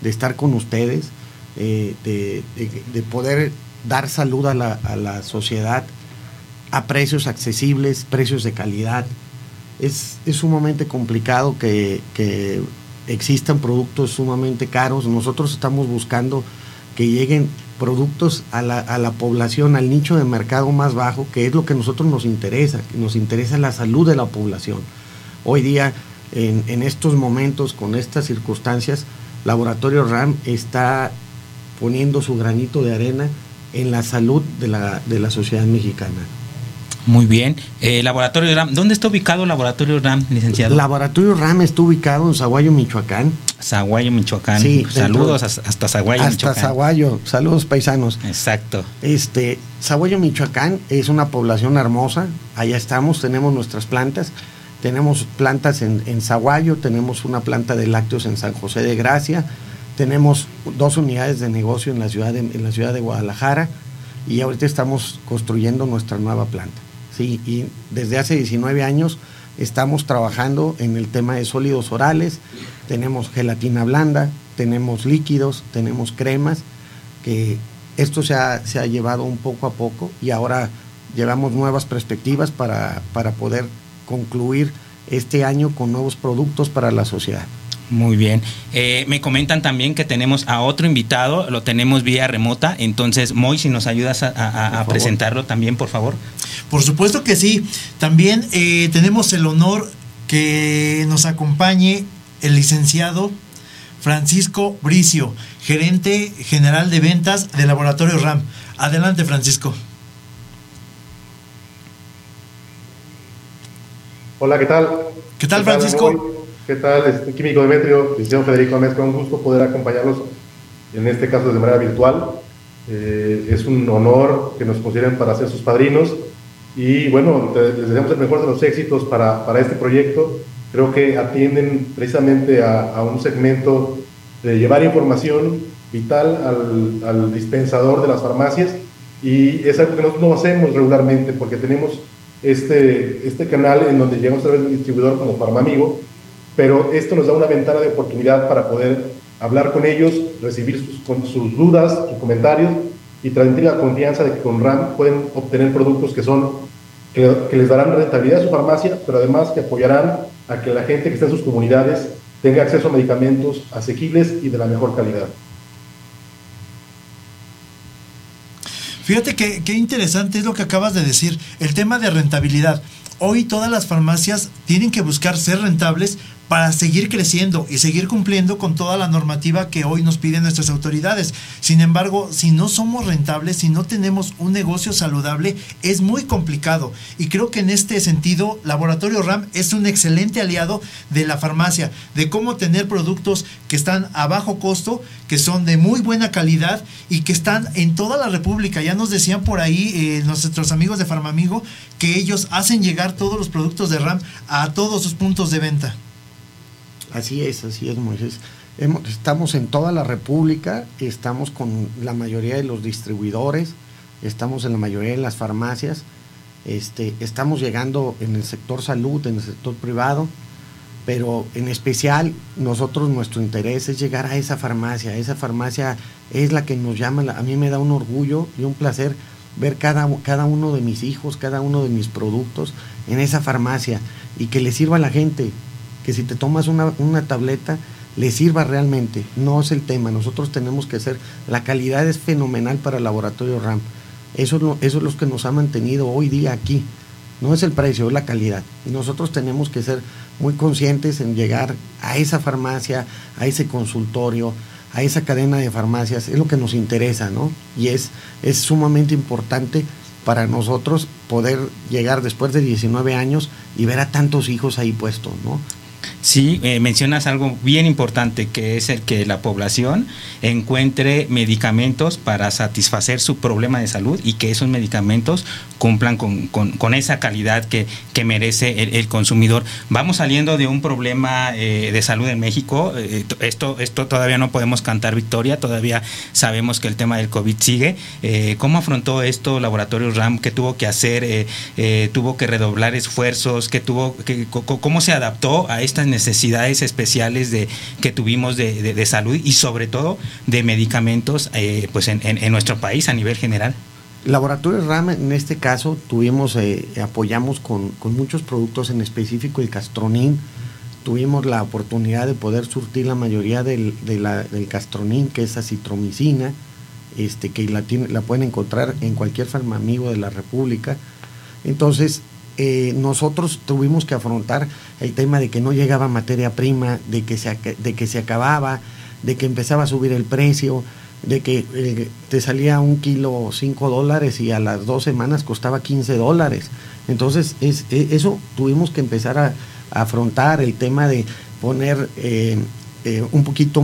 de estar con ustedes, eh, de, poder dar salud a la, sociedad a precios accesibles, precios de calidad. Es, sumamente complicado que, existan productos sumamente caros. Nosotros estamos buscando que lleguen productos a la, a la, población, al nicho de mercado más bajo, que es lo que a nosotros nos interesa, nos interesa la salud de la población. Hoy día, en, en estos momentos, con estas circunstancias, Laboratorio RAM está poniendo su granito de arena en la salud de la, de la sociedad mexicana. Muy bien. Eh, laboratorio RAM, ¿dónde está ubicado Laboratorio RAM, licenciado? Laboratorio RAM está ubicado en Zaguayo, Michoacán. Zaguayo, Michoacán. Sí, saludos hasta Zaguayo, hasta Zaguayo, saludos paisanos. Exacto. Este, Zaguayo, Michoacán es una población hermosa. Allá estamos, tenemos nuestras plantas. Tenemos plantas en, en Zaguayo, tenemos una planta de lácteos en San José de Gracia, tenemos dos unidades de negocio en la ciudad de, en la ciudad de Guadalajara y ahorita estamos construyendo nuestra nueva planta. Sí, y desde hace 19 años estamos trabajando en el tema de sólidos orales, tenemos gelatina blanda, tenemos líquidos, tenemos cremas, que esto se ha, se ha llevado un poco a poco y ahora llevamos nuevas perspectivas para, para poder concluir este año con nuevos productos para la sociedad. Muy bien. Eh, me comentan también que tenemos a otro invitado, lo tenemos vía remota. Entonces, Moy, si nos ayudas a, a presentarlo también, por favor. Por supuesto que sí. También eh, tenemos el honor que nos acompañe el licenciado Francisco Bricio, gerente general de ventas del laboratorio RAM. Adelante, Francisco. Hola, ¿qué tal? ¿Qué tal, Francisco? ¿Qué tal? Este, químico Demetrio, licenciado Federico Amezco, un gusto poder acompañarlos, en este caso de manera virtual. Eh, es un honor que nos consideren para ser sus padrinos y bueno, les deseamos el mejor de los éxitos para, para este proyecto. Creo que atienden precisamente a, a, un segmento de llevar información vital al, al, dispensador de las farmacias y es algo que nosotros no hacemos regularmente porque tenemos este, este canal en donde llegamos a través del distribuidor como Farmamigo, pero esto nos da una ventana de oportunidad para poder hablar con ellos, recibir sus, dudas, sus comentarios y transmitir la confianza de que con RAM pueden obtener productos que son que, les darán rentabilidad a su farmacia, pero además que apoyarán a que la gente que está en sus comunidades tenga acceso a medicamentos asequibles y de la mejor calidad. Fíjate qué interesante es lo que acabas de decir, el tema de rentabilidad. Hoy todas las farmacias tienen que buscar ser rentables para seguir creciendo y seguir cumpliendo con toda la normativa que hoy nos piden nuestras autoridades. Sin embargo, si no somos rentables, si no tenemos un negocio saludable, es muy complicado. Y creo que en este sentido, Laboratorio RAM es un excelente aliado de la farmacia, de cómo tener productos que están a bajo costo, que son de muy buena calidad y que están en toda la República. Ya nos decían por ahí eh, nuestros amigos de Farmamigo que ellos hacen llegar todos los productos de RAM a todos sus puntos de venta. Así es, así es, Moisés. Estamos en toda la República, estamos con la mayoría de los distribuidores, estamos en la mayoría de las farmacias, este, estamos llegando en el sector salud, en el sector privado, pero en especial nosotros nuestro interés es llegar a esa farmacia, esa farmacia es la que nos llama, a mí me da un orgullo y un placer ver cada, cada uno de mis hijos, cada uno de mis productos en esa farmacia y que le sirva a la gente, que si te tomas una, una, tableta le sirva realmente. No es el tema. Nosotros tenemos que hacer. La calidad es fenomenal para el laboratorio RAM. Eso es, lo, eso es lo que nos ha mantenido hoy día aquí. No es el precio, es la calidad. Y nosotros tenemos que ser muy conscientes en llegar a esa farmacia, a ese consultorio, a esa cadena de farmacias. Es lo que nos interesa, ¿no? Y es, es sumamente importante para nosotros poder llegar después de 19 años y ver a tantos hijos ahí puestos, ¿no? Sí, eh, mencionas algo bien importante, que es el que la población encuentre medicamentos para satisfacer su problema de salud y que esos medicamentos cumplan con, con, esa calidad que, que merece el, consumidor. Vamos saliendo de un problema eh, de salud en México. Eh, esto, esto todavía no podemos cantar victoria, todavía sabemos que el tema del COVID sigue. Eh, ¿Cómo afrontó esto Laboratorio RAM? ¿Qué tuvo que hacer? ¿Tuvo que redoblar esfuerzos? ¿Qué tuvo, ¿Cómo se adaptó a estas necesidades especiales de, que tuvimos de, de, salud y sobre todo de medicamentos eh, pues en, en, nuestro país a nivel general. Laboratorio RAM en este caso tuvimos, eh, apoyamos con, con, muchos productos, en específico el Castronin. Tuvimos la oportunidad de poder surtir la mayoría del, de la, del Castronin, que es acitromicina, este, que la, tiene, la pueden encontrar en cualquier farmamigo de la República. Entonces, eh, nosotros tuvimos que afrontar el tema de que no llegaba materia prima, de que se, de que se acababa, de que empezaba a subir el precio, de que eh, te salía un kilo 5 dólares y a las dos semanas costaba 15 dólares. Entonces, es, e, eso tuvimos que empezar a, afrontar el tema de poner eh, un poquito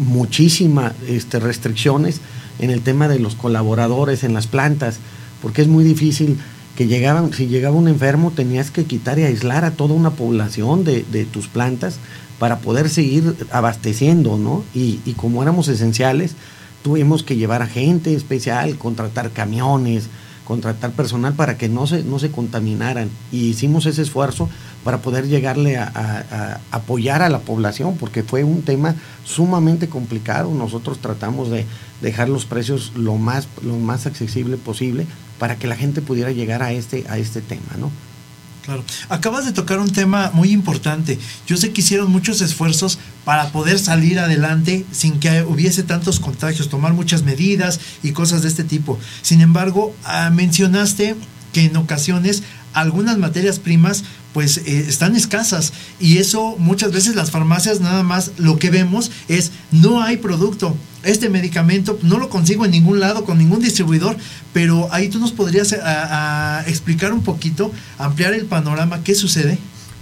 muchísimas este, restricciones en el tema de los colaboradores en las plantas, porque es muy difícil que llegaban, si llegaba un enfermo tenías que quitar y aislar a toda una población de, de tus plantas para poder seguir abasteciendo, ¿no? Y, y como éramos esenciales, tuvimos que llevar a gente especial, contratar camiones, contratar personal para que no se, no se contaminaran. Y hicimos ese esfuerzo para poder llegarle a, apoyar a la población, porque fue un tema sumamente complicado. Nosotros tratamos de dejar los precios lo más, lo más accesible posible para que la gente pudiera llegar a este, a este tema, ¿no? Claro. Acabas de tocar un tema muy importante. Yo sé que hicieron muchos esfuerzos para poder salir adelante sin que hubiese tantos contagios, tomar muchas medidas y cosas de este tipo. Sin embargo, ah, mencionaste que en ocasiones algunas materias primas pues eh, están escasas y eso muchas veces las farmacias nada más lo que vemos es no hay producto. Este medicamento no lo consigo en ningún lado con ningún distribuidor, pero ahí tú nos podrías eh, explicar un poquito, ampliar el panorama, ¿qué sucede?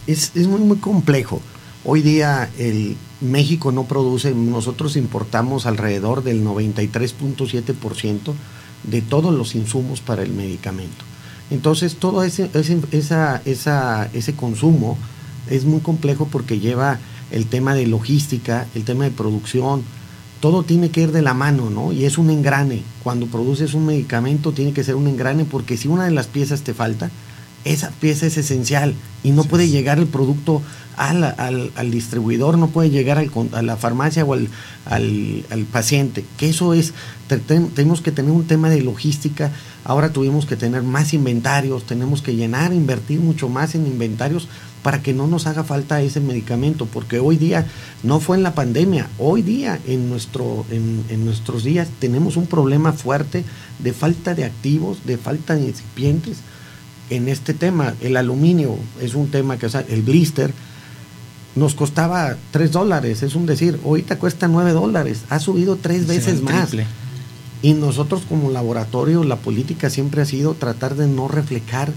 Es, es muy, muy complejo. Hoy día el México no produce, nosotros importamos alrededor del 93.7% de todos los insumos para el medicamento. Entonces todo ese, esa, ese consumo es muy complejo porque lleva el tema de logística, el tema de producción, todo tiene que ir de la mano, ¿no? Y es un engrane. Cuando produces un medicamento tiene que ser un engrane porque si una de las piezas te falta, esa pieza es esencial y no puede llegar el producto al, al, distribuidor, no puede llegar al, a la farmacia o al, al, paciente. Que eso es, tenemos que tener un tema de logística. Ahora tuvimos que tener más inventarios, tenemos que llenar, invertir mucho más en inventarios para que no nos haga falta ese medicamento, porque hoy día, no fue en la pandemia, hoy día en, nuestro, en, en nuestros días tenemos un problema fuerte de falta de activos, de falta de incipientes en este tema. El aluminio es un tema que, o sea, el blister nos costaba 3 dólares, es un decir, ahorita cuesta 9 dólares, ha subido tres veces más. Y nosotros como laboratorio, la política siempre ha sido tratar de no reflejar,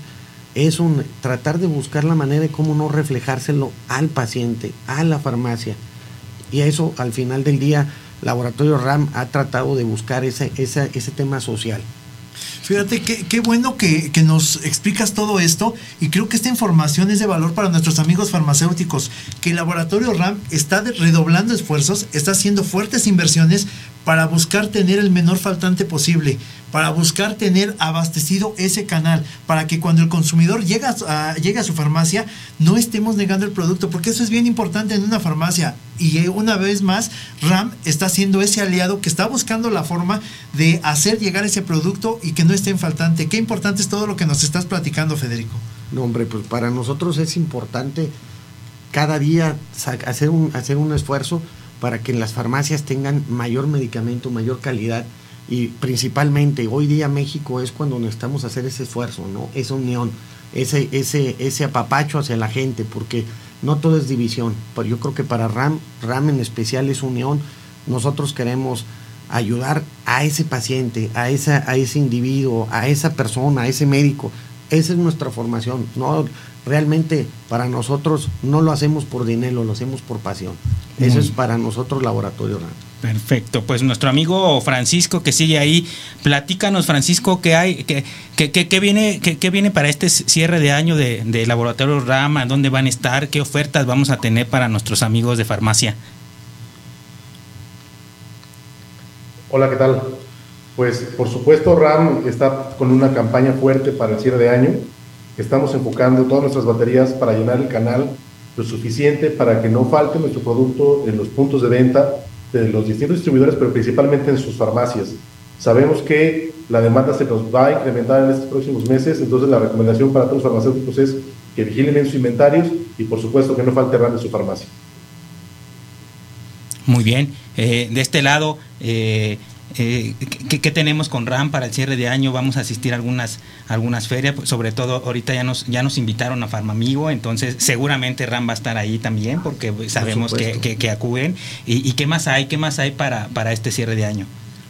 es un tratar de buscar la manera de cómo no reflejárselo al paciente, a la farmacia. Y eso al final del día, Laboratorio RAM ha tratado de buscar ese, ese, ese tema social. Fíjate, qué, qué bueno que, que, nos explicas todo esto y creo que esta información es de valor para nuestros amigos farmacéuticos, que el laboratorio RAM está redoblando esfuerzos, está haciendo fuertes inversiones para buscar tener el menor faltante posible, para buscar tener abastecido ese canal, para que cuando el consumidor llega a, llegue a su farmacia no estemos negando el producto, porque eso es bien importante en una farmacia. Y eh, una vez más, RAM está siendo ese aliado que está buscando la forma de hacer llegar ese producto y que no esté en faltante. Qué importante es todo lo que nos estás platicando, Federico. No, hombre, pues para nosotros es importante cada día hacer un, hacer un esfuerzo para que las farmacias tengan mayor medicamento, mayor calidad y principalmente hoy día México es cuando necesitamos hacer ese esfuerzo, ¿no? Esa unión, ese, ese, ese apapacho hacia la gente, porque no todo es división, pero yo creo que para RAM, RAM en especial es unión, nosotros queremos ayudar a ese paciente, a, esa, a ese individuo, a esa persona, a ese médico. Esa es nuestra formación. No, realmente para nosotros no lo hacemos por dinero, lo hacemos por pasión. Eso es para nosotros Laboratorio Perfecto, pues nuestro amigo Francisco que sigue ahí, platícanos Francisco, ¿qué hay, qué, qué, viene, qué, viene para este cierre de año de, de, Laboratorio Rama? ¿Dónde van a estar? ¿Qué ofertas vamos a tener para nuestros amigos de farmacia? Hola, ¿qué tal? Pues por supuesto RAM está con una campaña fuerte para el cierre de año. Estamos enfocando todas nuestras baterías para llenar el canal lo suficiente para que no falte nuestro producto en los puntos de venta de los distintos distribuidores, pero principalmente en sus farmacias. Sabemos que la demanda se nos va a incrementar en estos próximos meses, entonces la recomendación para todos los farmacéuticos es que vigilen en sus inventarios y por supuesto que no falte RAM en su farmacia. Muy bien, eh, de este lado, eh, eh, ¿qué, tenemos con RAM para el cierre de año? Vamos a asistir a algunas, algunas ferias, pues, sobre todo ahorita ya nos, ya nos invitaron a Farmamigo, entonces seguramente RAM va a estar ahí también porque sabemos que, que, acuden. ¿Y, qué más hay? ¿Qué más hay para, para este cierre de año?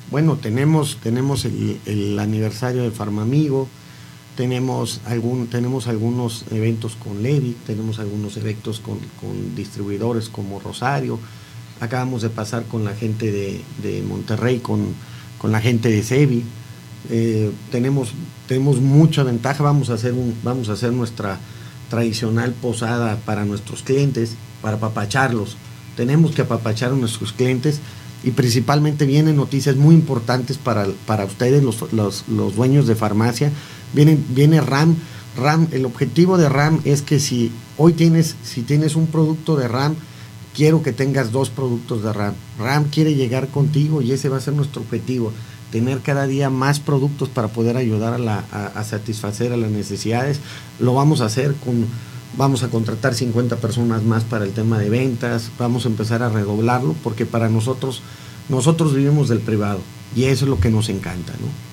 Bueno, tenemos, tenemos el, aniversario de Farmamigo, tenemos, algún, tenemos algunos eventos con Levi, tenemos algunos eventos con, con distribuidores como Rosario, acabamos de pasar con la gente de, Monterrey, con, la gente de Sebi. Eh, tenemos, tenemos mucha ventaja, vamos a, hacer un, vamos a hacer nuestra tradicional posada para nuestros clientes, para apapacharlos. Tenemos que apapachar a nuestros clientes y principalmente vienen noticias muy importantes para, para ustedes, los, los, dueños de farmacia. Viene, viene RAM. RAM, el objetivo de RAM es que si hoy tienes, si tienes un producto de RAM, quiero que tengas dos productos de RAM. RAM quiere llegar contigo y ese va a ser nuestro objetivo, tener cada día más productos para poder ayudar a, satisfacer a las necesidades. Lo vamos a hacer con, vamos a contratar 50 personas más para el tema de ventas, vamos a empezar a redoblarlo porque para nosotros, nosotros vivimos del privado y eso es lo que nos encanta, ¿no?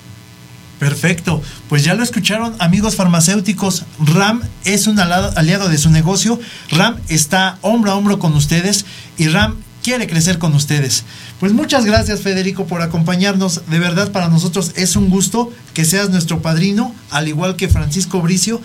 Perfecto. Pues ya lo escucharon, amigos farmacéuticos. RAM es un aliado de su negocio. RAM está hombro a hombro con ustedes y RAM quiere crecer con ustedes. Pues muchas gracias Federico por acompañarnos. De verdad para nosotros es un gusto que seas nuestro padrino, al igual que Francisco Bricio.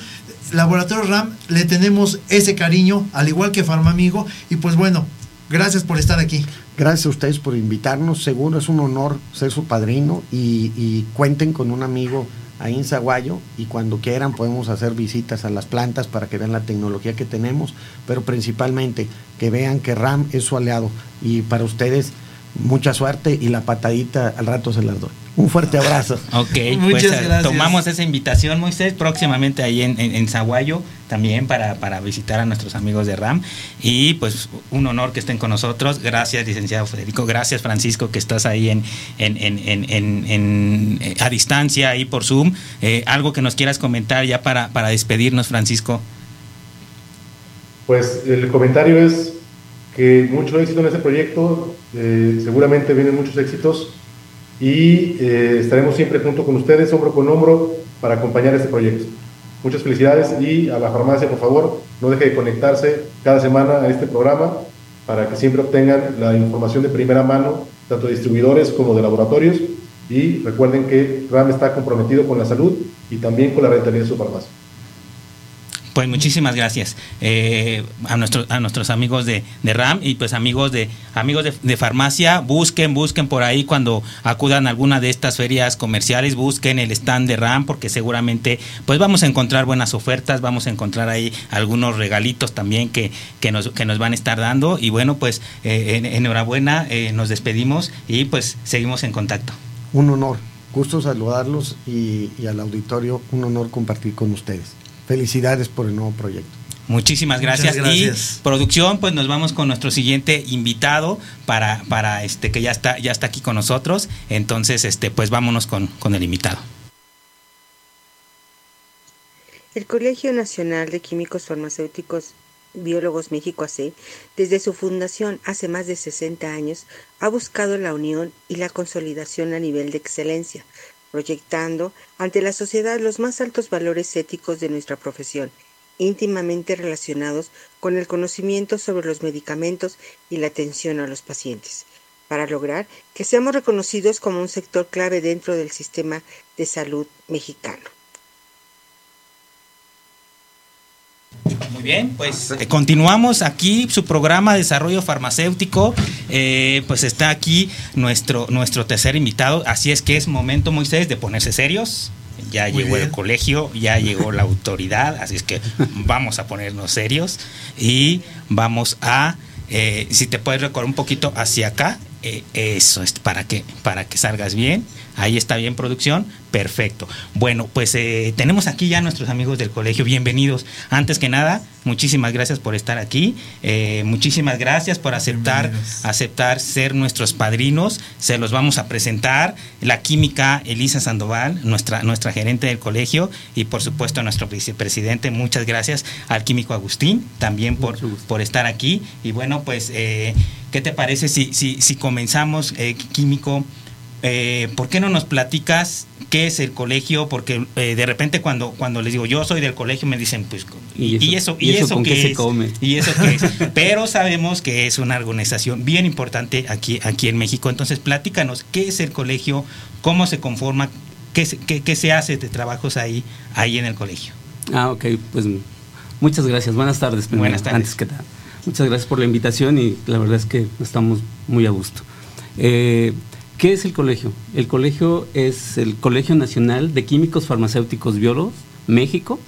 Laboratorio RAM le tenemos ese cariño, al igual que Farmamigo. Y pues bueno, gracias por estar aquí. Gracias a ustedes por invitarnos. Seguro es un honor ser su padrino y, cuenten con un amigo ahí en Zaguayo y cuando quieran podemos hacer visitas a las plantas para que vean la tecnología que tenemos, pero principalmente que vean que RAM es su aliado y para ustedes mucha suerte y la patadita al rato se las doy. Un fuerte abrazo. Ok, pues eh, tomamos esa invitación, Moisés, próximamente ahí en, en, Zaguayo, también para, para, visitar a nuestros amigos de RAM. Y pues un honor que estén con nosotros. Gracias, licenciado Federico. Gracias, Francisco, que estás ahí en, en eh, a distancia, ahí por Zoom. Eh, algo que nos quieras comentar ya para, para despedirnos, Francisco. Pues el comentario es que mucho éxito en este proyecto, seguramente vienen muchos éxitos y eh, estaremos siempre junto con ustedes, hombro con hombro, para acompañar este proyecto. Muchas felicidades y a la farmacia, por favor, no deje de conectarse cada semana a este programa para que siempre obtengan la información de primera mano, tanto de distribuidores como de laboratorios. Y recuerden que RAM está comprometido con la salud y también con la rentabilidad de su farmacia. Pues muchísimas gracias eh, a, nuestros a nuestros amigos de, RAM y pues amigos de amigos de, farmacia, busquen, busquen por ahí cuando acudan a alguna de estas ferias comerciales, busquen el stand de RAM porque seguramente pues vamos a encontrar buenas ofertas, vamos a encontrar ahí algunos regalitos también que, que, nos, que nos van a estar dando y bueno pues eh, enhorabuena, eh, nos despedimos y pues seguimos en contacto. Un honor, gusto saludarlos y al auditorio, un honor compartir con ustedes felicidades por el nuevo proyecto. Muchísimas gracias. Y producción, pues nos vamos con nuestro siguiente invitado para, para este que ya está, ya está aquí con nosotros. Entonces, este, pues vámonos con, con el invitado. El Colegio Nacional de Químicos Farmacéuticos Biólogos México AC, desde su fundación hace más de 60 años, ha buscado la unión y la consolidación a nivel de excelencia proyectando ante la sociedad los más altos valores éticos de nuestra profesión, íntimamente relacionados con el conocimiento sobre los medicamentos y la atención a los pacientes, para lograr que seamos reconocidos como un sector clave dentro del sistema de salud mexicano. Muy bien, pues eh, continuamos aquí su programa de desarrollo farmacéutico. Eh, pues está aquí nuestro, nuestro tercer invitado. Así es que es momento, Moisés, de ponerse serios. Ya llegó el colegio, ya llegó la autoridad, así es que vamos a ponernos serios y vamos a, eh, si te puedes recordar un poquito hacia acá, eso es para que, para que salgas bien. Ahí está bien producción. Perfecto. Bueno, pues eh, tenemos aquí ya nuestros amigos del colegio. Bienvenidos. Antes que nada, muchísimas gracias por estar aquí. Eh, muchísimas gracias por aceptar, aceptar ser nuestros padrinos. Se los vamos a presentar. La química Elisa Sandoval, nuestra, nuestra gerente del colegio, y por supuesto a nuestro vicepresidente. Muchas gracias al químico Agustín también por, por estar aquí. Y bueno, pues, eh, ¿qué te parece si, si, si comenzamos, químico? Eh, ¿por qué no nos platicas qué es el colegio? Porque eh, de repente cuando, cuando les digo yo soy del colegio me dicen, pues, ¿y, eso, y eso, con qué, se come? ¿Y eso qué es? Pero sabemos que es una organización bien importante aquí, aquí en México. Entonces, platícanos, ¿qué es el colegio? ¿Cómo se conforma? ¿Qué, qué, se hace de trabajos ahí, ahí en el colegio? Ah, ok, pues muchas gracias. Buenas tardes. Buenas tardes. Antes que nada. Muchas gracias por la invitación y la verdad es que estamos muy a gusto. Eh, ¿Qué es el colegio? El colegio es el Colegio Nacional de Químicos Farmacéuticos Biólogos, México.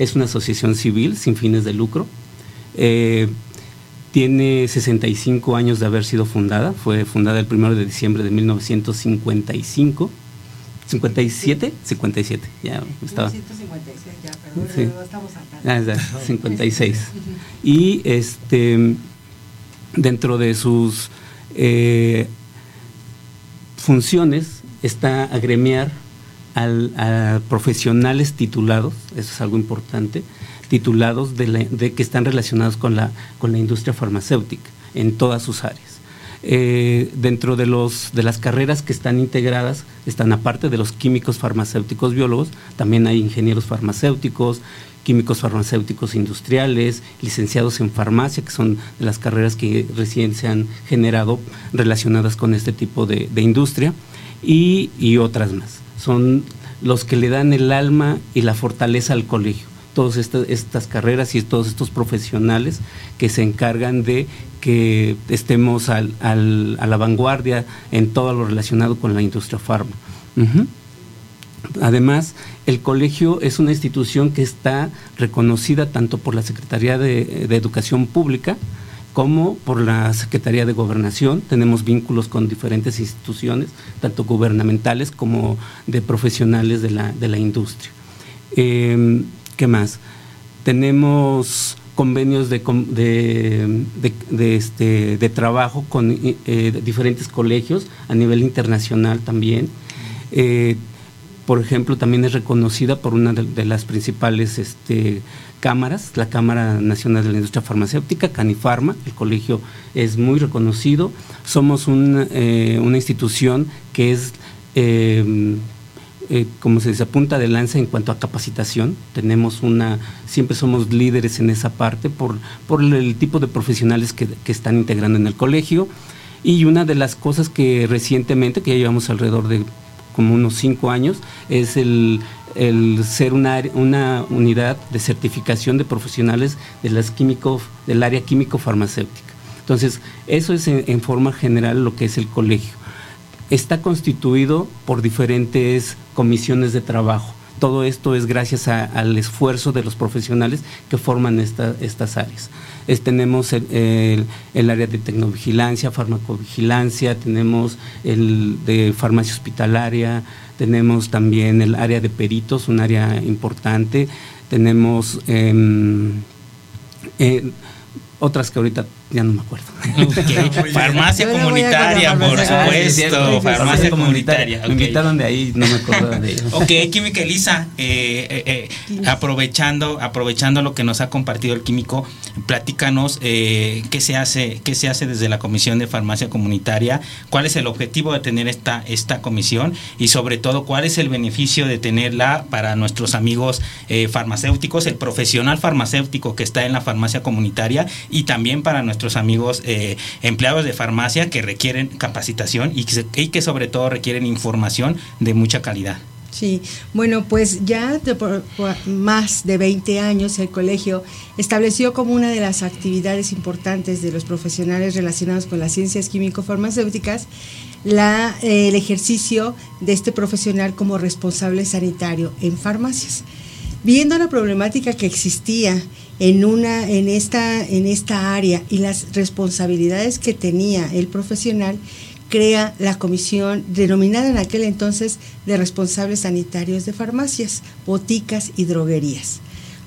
Es una asociación civil sin fines de lucro. Eh, tiene 65 años de haber sido fundada. Fue fundada el 1 de diciembre de 1955. ¿57? 57, ya estaba. 1956, ya, pero sí. estamos acá. Ah, 56. Y este, dentro de sus eh, funciones está agremiar a profesionales titulados, eso es algo importante, titulados de, que están relacionados con la, con la industria farmacéutica en todas sus áreas. Eh, dentro de, los, de las carreras que están integradas, están aparte de los químicos farmacéuticos biólogos, también hay ingenieros farmacéuticos, químicos farmacéuticos industriales, licenciados en farmacia, que son de las carreras que recién se han generado relacionadas con este tipo de, industria, y, otras más. Son los que le dan el alma y la fortaleza al colegio. Todas estas, carreras y todos estos profesionales que se encargan de que estemos a la vanguardia en todo lo relacionado con la industria farma. Además, el colegio es una institución que está reconocida tanto por la Secretaría de, Educación Pública como por la Secretaría de Gobernación. Tenemos vínculos con diferentes instituciones, tanto gubernamentales como de profesionales de la, industria. Em, ¿Qué más? Tenemos convenios de, este, de trabajo con eh, diferentes colegios a nivel internacional también. Eh, por ejemplo, también es reconocida por una de, las principales este, cámaras, la Cámara Nacional de la Industria Farmacéutica, Canifarma, el colegio es muy reconocido. Somos eh, una institución que es, eh, eh, como se dice, punta de lanza en cuanto a capacitación. Tenemos una, siempre somos líderes en esa parte por, por el tipo de profesionales que, que están integrando en el colegio. Y una de las cosas que recientemente, que ya llevamos alrededor de como unos cinco años, es el, ser una, unidad de certificación de profesionales de las químico, del área químico-farmacéutica. Entonces, eso es en, forma general lo que es el colegio. Está constituido por diferentes comisiones de trabajo. Todo esto es gracias al esfuerzo de los profesionales que forman estas áreas tenemos el, área de tecnovigilancia, farmacovigilancia, tenemos el de farmacia hospitalaria, tenemos también el área de peritos, un área importante, tenemos em, eh, otras que ahorita ya no me acuerdo. Farmacia comunitaria, por supuesto. farmacia comunitaria. Me invitaron de ahí, no me acuerdo de ellos. Ok, Química Elisa, eh, eh, eh, aprovechando, aprovechando lo que nos ha compartido el químico, platícanos qué se hace, qué se hace desde la Comisión de Farmacia Comunitaria, cuál es el objetivo de tener esta, esta comisión y sobre todo cuál es el beneficio de tenerla para nuestros amigos farmacéuticos, el profesional farmacéutico que está en la farmacia comunitaria y también para nuestros amigos eh, empleados de farmacia que requieren capacitación y que, sobre todo requieren información de mucha calidad. Sí, bueno, pues ya más de 20 años el colegio estableció como una de las actividades importantes de los profesionales relacionados con las ciencias químico-farmacéuticas la, el ejercicio de este profesional como responsable sanitario en farmacias. Viendo la problemática que existía en, una, en, esta, en esta área y las responsabilidades que tenía el profesional, crea la comisión denominada en aquel entonces de responsables sanitarios de farmacias, boticas y droguerías.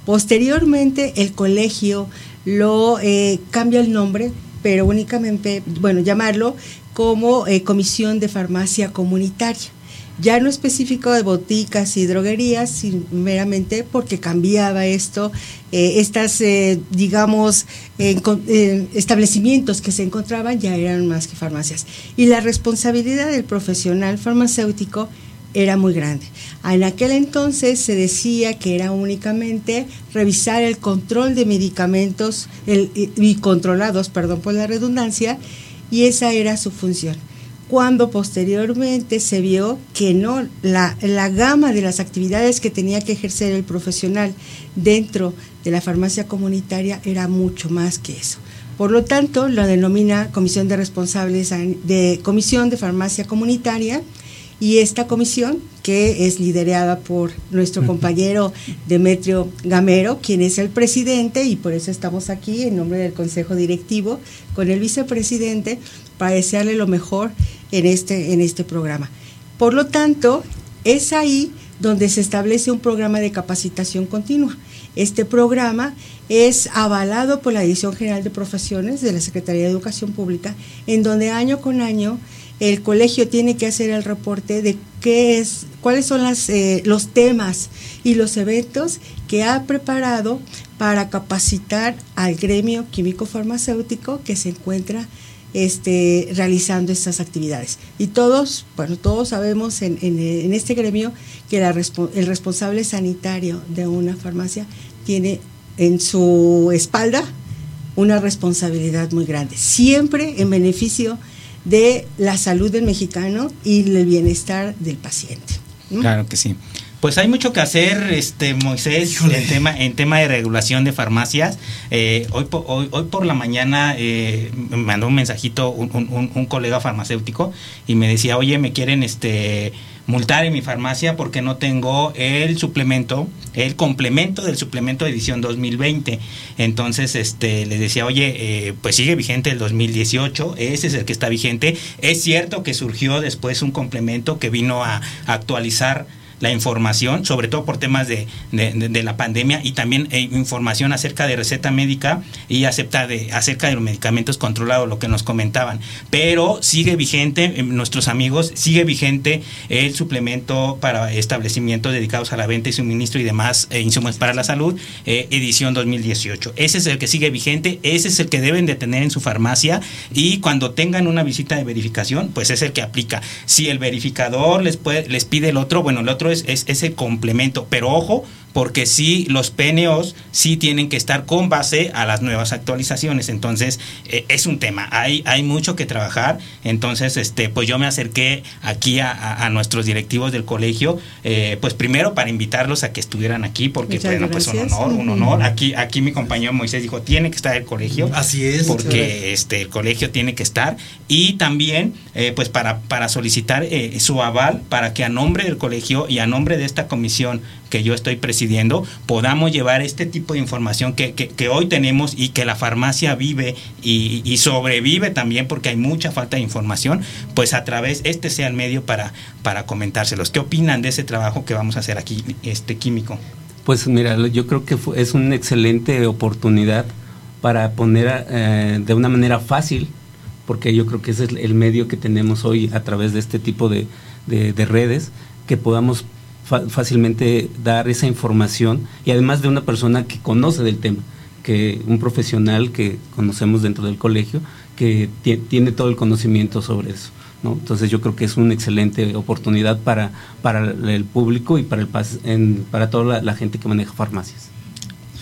Posteriormente el colegio lo eh, cambia el nombre, pero únicamente, bueno, llamarlo como eh, Comisión de Farmacia Comunitaria. Ya no específico de boticas y droguerías, sino meramente porque cambiaba esto, eh, estas, eh, digamos, establecimientos que se encontraban ya eran más que farmacias. Y la responsabilidad del profesional farmacéutico era muy grande. En aquel entonces se decía que era únicamente revisar el control de medicamentos y controlados, perdón por la redundancia, y esa era su función. Cuando posteriormente se vio que no, la, la gama de las actividades que tenía que ejercer el profesional dentro de la farmacia comunitaria era mucho más que eso. Por lo tanto, lo denomina Comisión de Responsables de Comisión de Farmacia Comunitaria y esta comisión, que es liderada por nuestro compañero Demetrio Gamero, quien es el presidente, y por eso estamos aquí en nombre del Consejo Directivo, con el vicepresidente, para desearle lo mejor en este, en este programa. Por lo tanto, es ahí donde se establece un programa de capacitación continua. Este programa es avalado por la Dirección General de Profesiones de la Secretaría de Educación Pública, en donde año con año el colegio tiene que hacer el reporte de qué es, cuáles son las, eh, los temas y los eventos que ha preparado para capacitar al gremio químico farmacéutico que se encuentra este, realizando estas actividades. Y todos, bueno, todos sabemos en, en, este gremio que la, el responsable sanitario de una farmacia tiene en su espalda una responsabilidad muy grande, siempre en beneficio de la salud del mexicano y el bienestar del paciente. Claro que sí. Pues hay mucho que hacer, este Moisés, en tema, en tema de regulación de farmacias. Eh, hoy, hoy, hoy, por la mañana eh, me mandó un mensajito un, un, un, colega farmacéutico y me decía, oye, me quieren este multar en mi farmacia porque no tengo el suplemento, el complemento del suplemento de edición 2020. Entonces, este, les decía, oye, eh, pues sigue vigente el 2018, ese es el que está vigente. Es cierto que surgió después un complemento que vino a actualizar la información, sobre todo por temas de, de, la pandemia y también eh, información acerca de receta médica y acepta de, acerca de los medicamentos controlados, lo que nos comentaban. Pero sigue vigente, eh, nuestros amigos, sigue vigente el suplemento para establecimientos dedicados a la venta y suministro y demás eh, insumos para la salud, edición 2018. Ese es el que sigue vigente, ese es el que deben de tener en su farmacia y cuando tengan una visita de verificación, pues es el que aplica. Si el verificador les, puede, les pide el otro, bueno, el otro es, es ese complemento. Pero ojo, porque sí, los PNOs sí tienen que estar con base a las nuevas actualizaciones. Entonces, eh, es un tema. Hay, hay mucho que trabajar. Entonces, este, pues yo me acerqué aquí a, nuestros directivos del colegio, eh, pues primero para invitarlos a que estuvieran aquí, porque bueno, pues un honor, un honor. Aquí, aquí mi compañero Moisés dijo, tiene que estar el colegio. Así es. Porque este, el colegio tiene que estar. Y también, eh, pues para, para solicitar su aval para que a nombre del colegio y a nombre de esta comisión que yo estoy presidiendo, podamos llevar este tipo de información que, que, hoy tenemos y que la farmacia vive y, sobrevive también porque hay mucha falta de información, pues a través, este sea el medio para, para comentárselos. ¿Qué opinan de ese trabajo que vamos a hacer aquí, este químico? Pues mira, yo creo que es una excelente oportunidad para poner eh, de una manera fácil, porque yo creo que ese es el medio que tenemos hoy a través de este tipo de, de redes, que podamos fácilmente dar esa información y además de una persona que conoce del tema, que un profesional que conocemos dentro del colegio que tiene todo el conocimiento sobre eso. ¿no? Entonces yo creo que es una excelente oportunidad para, para el público y para, el, para toda la, gente que maneja farmacias.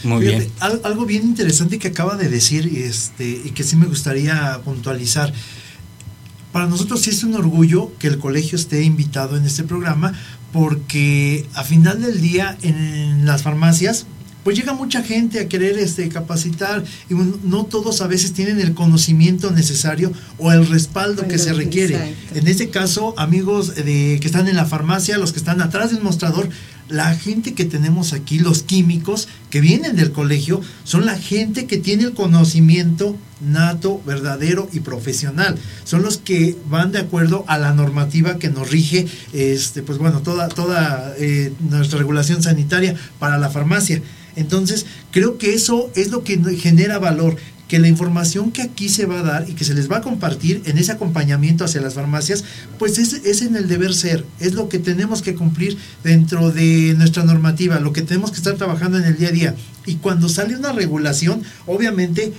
Muy bien. Algo bien interesante que acaba de decir este, y que sí me gustaría puntualizar. Para nosotros sí es un orgullo que el colegio esté invitado en este programa porque a final del día en las farmacias pues llega mucha gente a querer este, capacitar y no todos a veces tienen el conocimiento necesario o el respaldo que se requiere. En este caso, amigos de, que están en la farmacia, los que están atrás del mostrador, la gente que tenemos aquí, los químicos que vienen del colegio, son la gente que tiene el conocimiento nato, verdadero y profesional. Son los que van de acuerdo a la normativa que nos rige, este, pues bueno, toda, toda eh, nuestra regulación sanitaria para la farmacia. Entonces, creo que eso es lo que genera valor, que la información que aquí se va a dar y que se les va a compartir en ese acompañamiento hacia las farmacias, pues es, es en el deber ser, es lo que tenemos que cumplir dentro de nuestra normativa, lo que tenemos que estar trabajando en el día a día. Y cuando sale una regulación, obviamente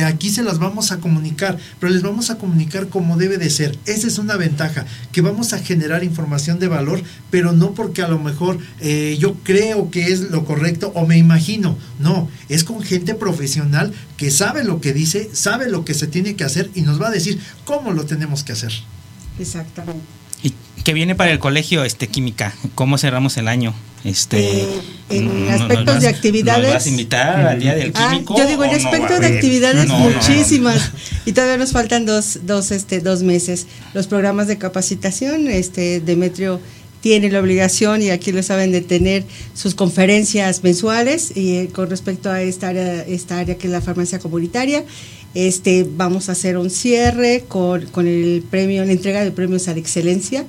aquí se las vamos a comunicar, pero les vamos a comunicar como debe de ser. Esa es una ventaja, que vamos a generar información de valor, pero no porque a lo mejor eh, yo creo que es lo correcto o me imagino. No, es con gente profesional que sabe lo que dice, sabe lo que se tiene que hacer y nos va a decir cómo lo tenemos que hacer. Exactamente. ¿Y qué viene para el colegio este química? ¿Cómo cerramos el año? Este, eh, en aspectos de actividades. ¿Nos vas a invitar al día del ah, químico? yo digo, en aspecto de actividades muchísimas. Y todavía nos faltan dos, dos, este, dos meses. Los programas de capacitación, este, Demetrio tiene la obligación, y aquí lo saben, de tener sus conferencias mensuales y eh, con respecto a esta área, esta área que es la farmacia comunitaria. Este, vamos a hacer un cierre con, con el premio, la entrega de premios a la excelencia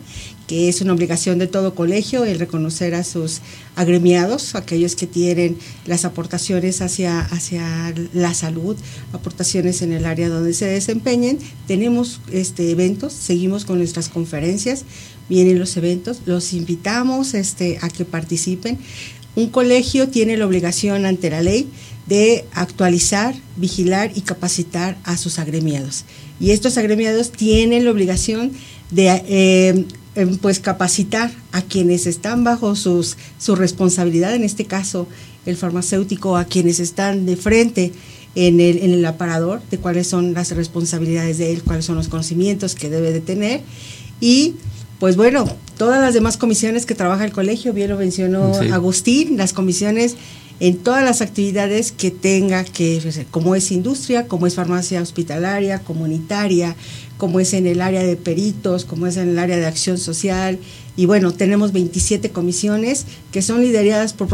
es una obligación de todo colegio el reconocer a sus agremiados, aquellos que tienen las aportaciones hacia, hacia la salud, aportaciones en el área donde se desempeñen. Tenemos este, eventos, seguimos con nuestras conferencias, vienen los eventos, los invitamos este, a que participen. Un colegio tiene la obligación ante la ley de actualizar, vigilar y capacitar a sus agremiados. Y estos agremiados tienen la obligación de eh, pues capacitar a quienes están bajo sus, su responsabilidad, en este caso el farmacéutico, a quienes están de frente en el, en el aparador, de cuáles son las responsabilidades de él, cuáles son los conocimientos que debe de tener. Y pues bueno, todas las demás comisiones que trabaja el colegio, bien lo mencionó Agustín, las comisiones en todas las actividades que tenga que, como es industria, como es farmacia hospitalaria, comunitaria, como es en el área de peritos, como es en el área de acción social. Y bueno, tenemos 27 comisiones que son lideradas por,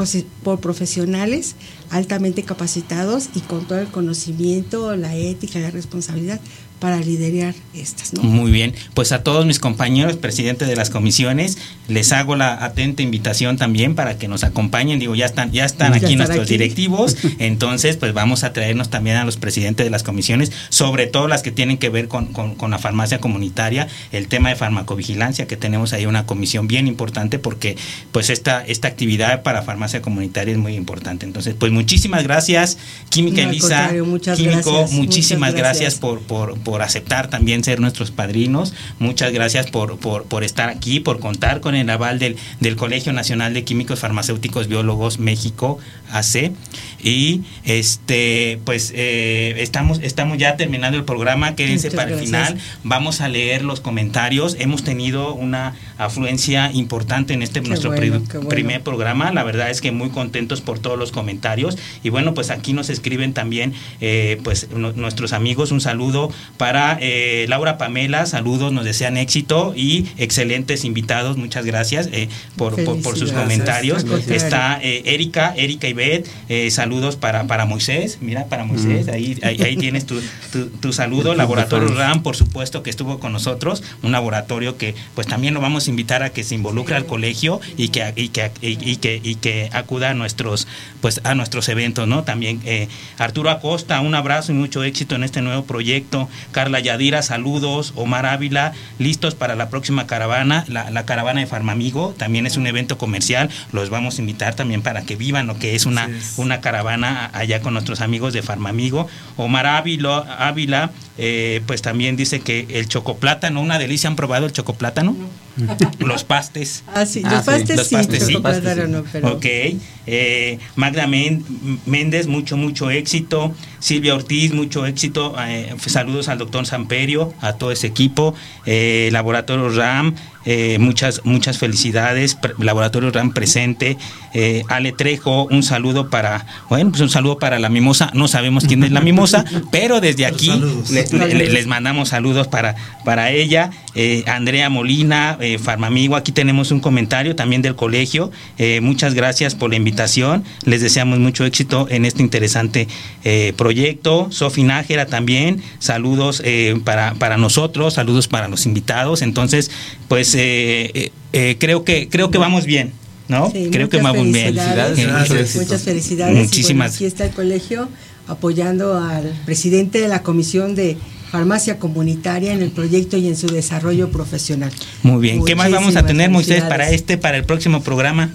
por profesionales altamente capacitados y con todo el conocimiento, la ética, la responsabilidad para liderar estas. ¿no? Muy bien, pues a todos mis compañeros, presidentes de las comisiones, les hago la atenta invitación también para que nos acompañen. Digo, ya están, ya están aquí nuestros directivos, entonces pues vamos a traernos también a los presidentes de las comisiones, sobre todo las que tienen que ver con, con, la farmacia comunitaria, el tema de farmacovigilancia, que tenemos ahí una comisión bien importante porque pues esta, esta actividad para farmacia comunitaria es muy importante. Entonces, pues muchísimas gracias, Química Elisa, Químico, muchísimas gracias, por, por por aceptar también ser nuestros padrinos. Muchas gracias por, por, estar aquí, por contar con el aval del, del Colegio Nacional de Químicos Farmacéuticos Biólogos México, AC. Y este, pues eh, estamos, estamos ya terminando el programa. Quédense para el final. Vamos a leer los comentarios. Hemos tenido una afluencia importante en este nuestro primer programa. La verdad es que muy contentos por todos los comentarios. Y bueno, pues aquí nos escriben también eh, pues nuestros amigos. Un saludo para eh, Laura Pamela, saludos, nos desean éxito y excelentes invitados, muchas gracias eh, por, sus comentarios. Está eh, Erika, Erika Ibet, saludos para, para Moisés, mira, para Moisés, mm. ahí, ahí, tienes tu, tu, saludo. Laboratorio RAM, por supuesto, que estuvo con nosotros, un laboratorio que pues también lo vamos a invitar a que se involucre al colegio y que, y que, y, que, y que acuda a nuestros, pues, a nuestros eventos, ¿no? También Arturo Acosta, un abrazo y mucho éxito en este nuevo proyecto. Carla Yadira, saludos. Omar Ávila, listos para la próxima caravana, la, caravana de Farmamigo. También es un evento comercial. Los vamos a invitar también para que vivan lo que es una, una caravana allá con nuestros amigos de Farmamigo. Omar Ávila, Ávila eh, pues también dice que el chocoplátano, una delicia. ¿Han probado el chocoplátano? Los pastes. Ah, sí, los ah, pastes Los pastes, sí. Ok. Eh, Magda Méndez, mucho, mucho éxito. Silvia Ortiz, mucho éxito. Eh, saludos al doctor Samperio, a todo ese equipo. Eh, Laboratorio RAM, eh, muchas, muchas felicidades. Laboratorio RAM presente. Eh, Ale Trejo, un saludo para, bueno, pues un saludo para la mimosa. No sabemos quién es la mimosa, pero desde aquí les mandamos saludos para, para ella. Eh, Andrea Molina, Farmamigo, aquí tenemos un comentario también del colegio. muchas gracias por la invitación. Les deseamos mucho éxito en este interesante proyecto. Sofi Nájera también, saludos para, para nosotros, saludos para los invitados. Entonces, pues pues, eh, eh, creo que creo que vamos bien. ¿No? creo que vamos bien. Muchas felicidades. Muchísimas. aquí está el colegio apoyando al presidente de la Comisión de Farmacia Comunitaria en el proyecto y en su desarrollo profesional. Muy bien, ¿qué más vamos a tener, Moisés, para este, para el próximo programa?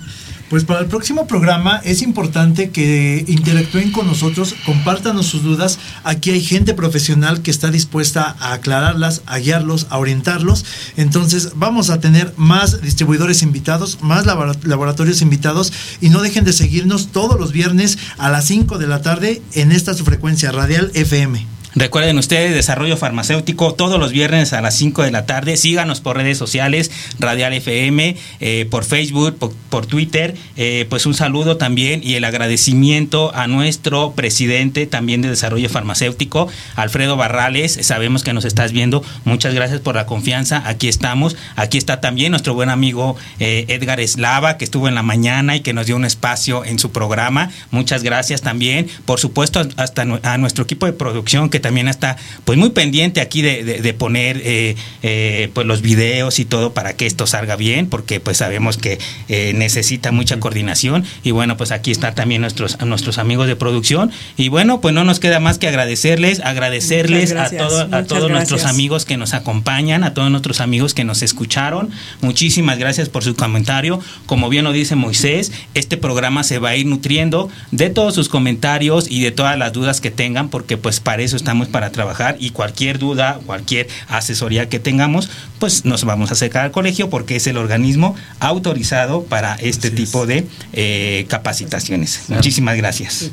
Pues para el próximo programa es importante que interactúen con nosotros, compártanos sus dudas. Aquí hay gente profesional que está dispuesta a aclararlas, a guiarlos, a orientarlos. Entonces vamos a tener más distribuidores invitados, más laboratorios invitados y no dejen de seguirnos todos los viernes a las 5 de la tarde en esta su frecuencia radial FM. Recuerden ustedes, Desarrollo Farmacéutico, todos los viernes a las 5 de la tarde. Síganos por redes sociales, Radial FM, eh, por Facebook, por, Twitter. Eh, pues un saludo también y el agradecimiento a nuestro presidente también de Desarrollo Farmacéutico, Alfredo Barrales. Sabemos que nos estás viendo. Muchas gracias por la confianza. Aquí estamos. Aquí está también nuestro buen amigo eh, Edgar Eslava, que estuvo en la mañana y que nos dio un espacio en su programa. Muchas gracias también. Por supuesto, hasta a nuestro equipo de producción que también está pues muy pendiente aquí de, poner eh, eh, pues los videos y todo para que esto salga bien, porque pues sabemos que eh, necesita mucha coordinación. Y bueno, pues aquí está también nuestros, nuestros amigos de producción. Y bueno, pues no nos queda más que agradecerles, agradecerles a, a todos nuestros amigos que nos acompañan, a todos nuestros amigos que nos escucharon, muchísimas gracias por su comentario, como bien lo dice Moisés, este programa se va a ir nutriendo de todos sus comentarios y de todas las dudas que tengan, porque pues para eso estamos para trabajar y cualquier duda, cualquier asesoría que tengamos, pues nos vamos a acercar al colegio porque es el organismo autorizado para este tipo de eh, capacitaciones. Muchísimas gracias.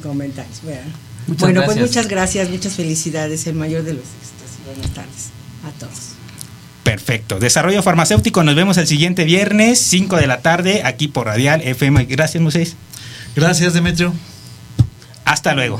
bueno, pues muchas gracias, muchas felicidades, el mayor de los éxitos buenas tardes a todos. Perfecto. Desarrollo farmacéutico, nos vemos el siguiente viernes, 5 de la tarde, aquí por Radial FM. Gracias, Moisés. Gracias, Demetrio. Hasta luego.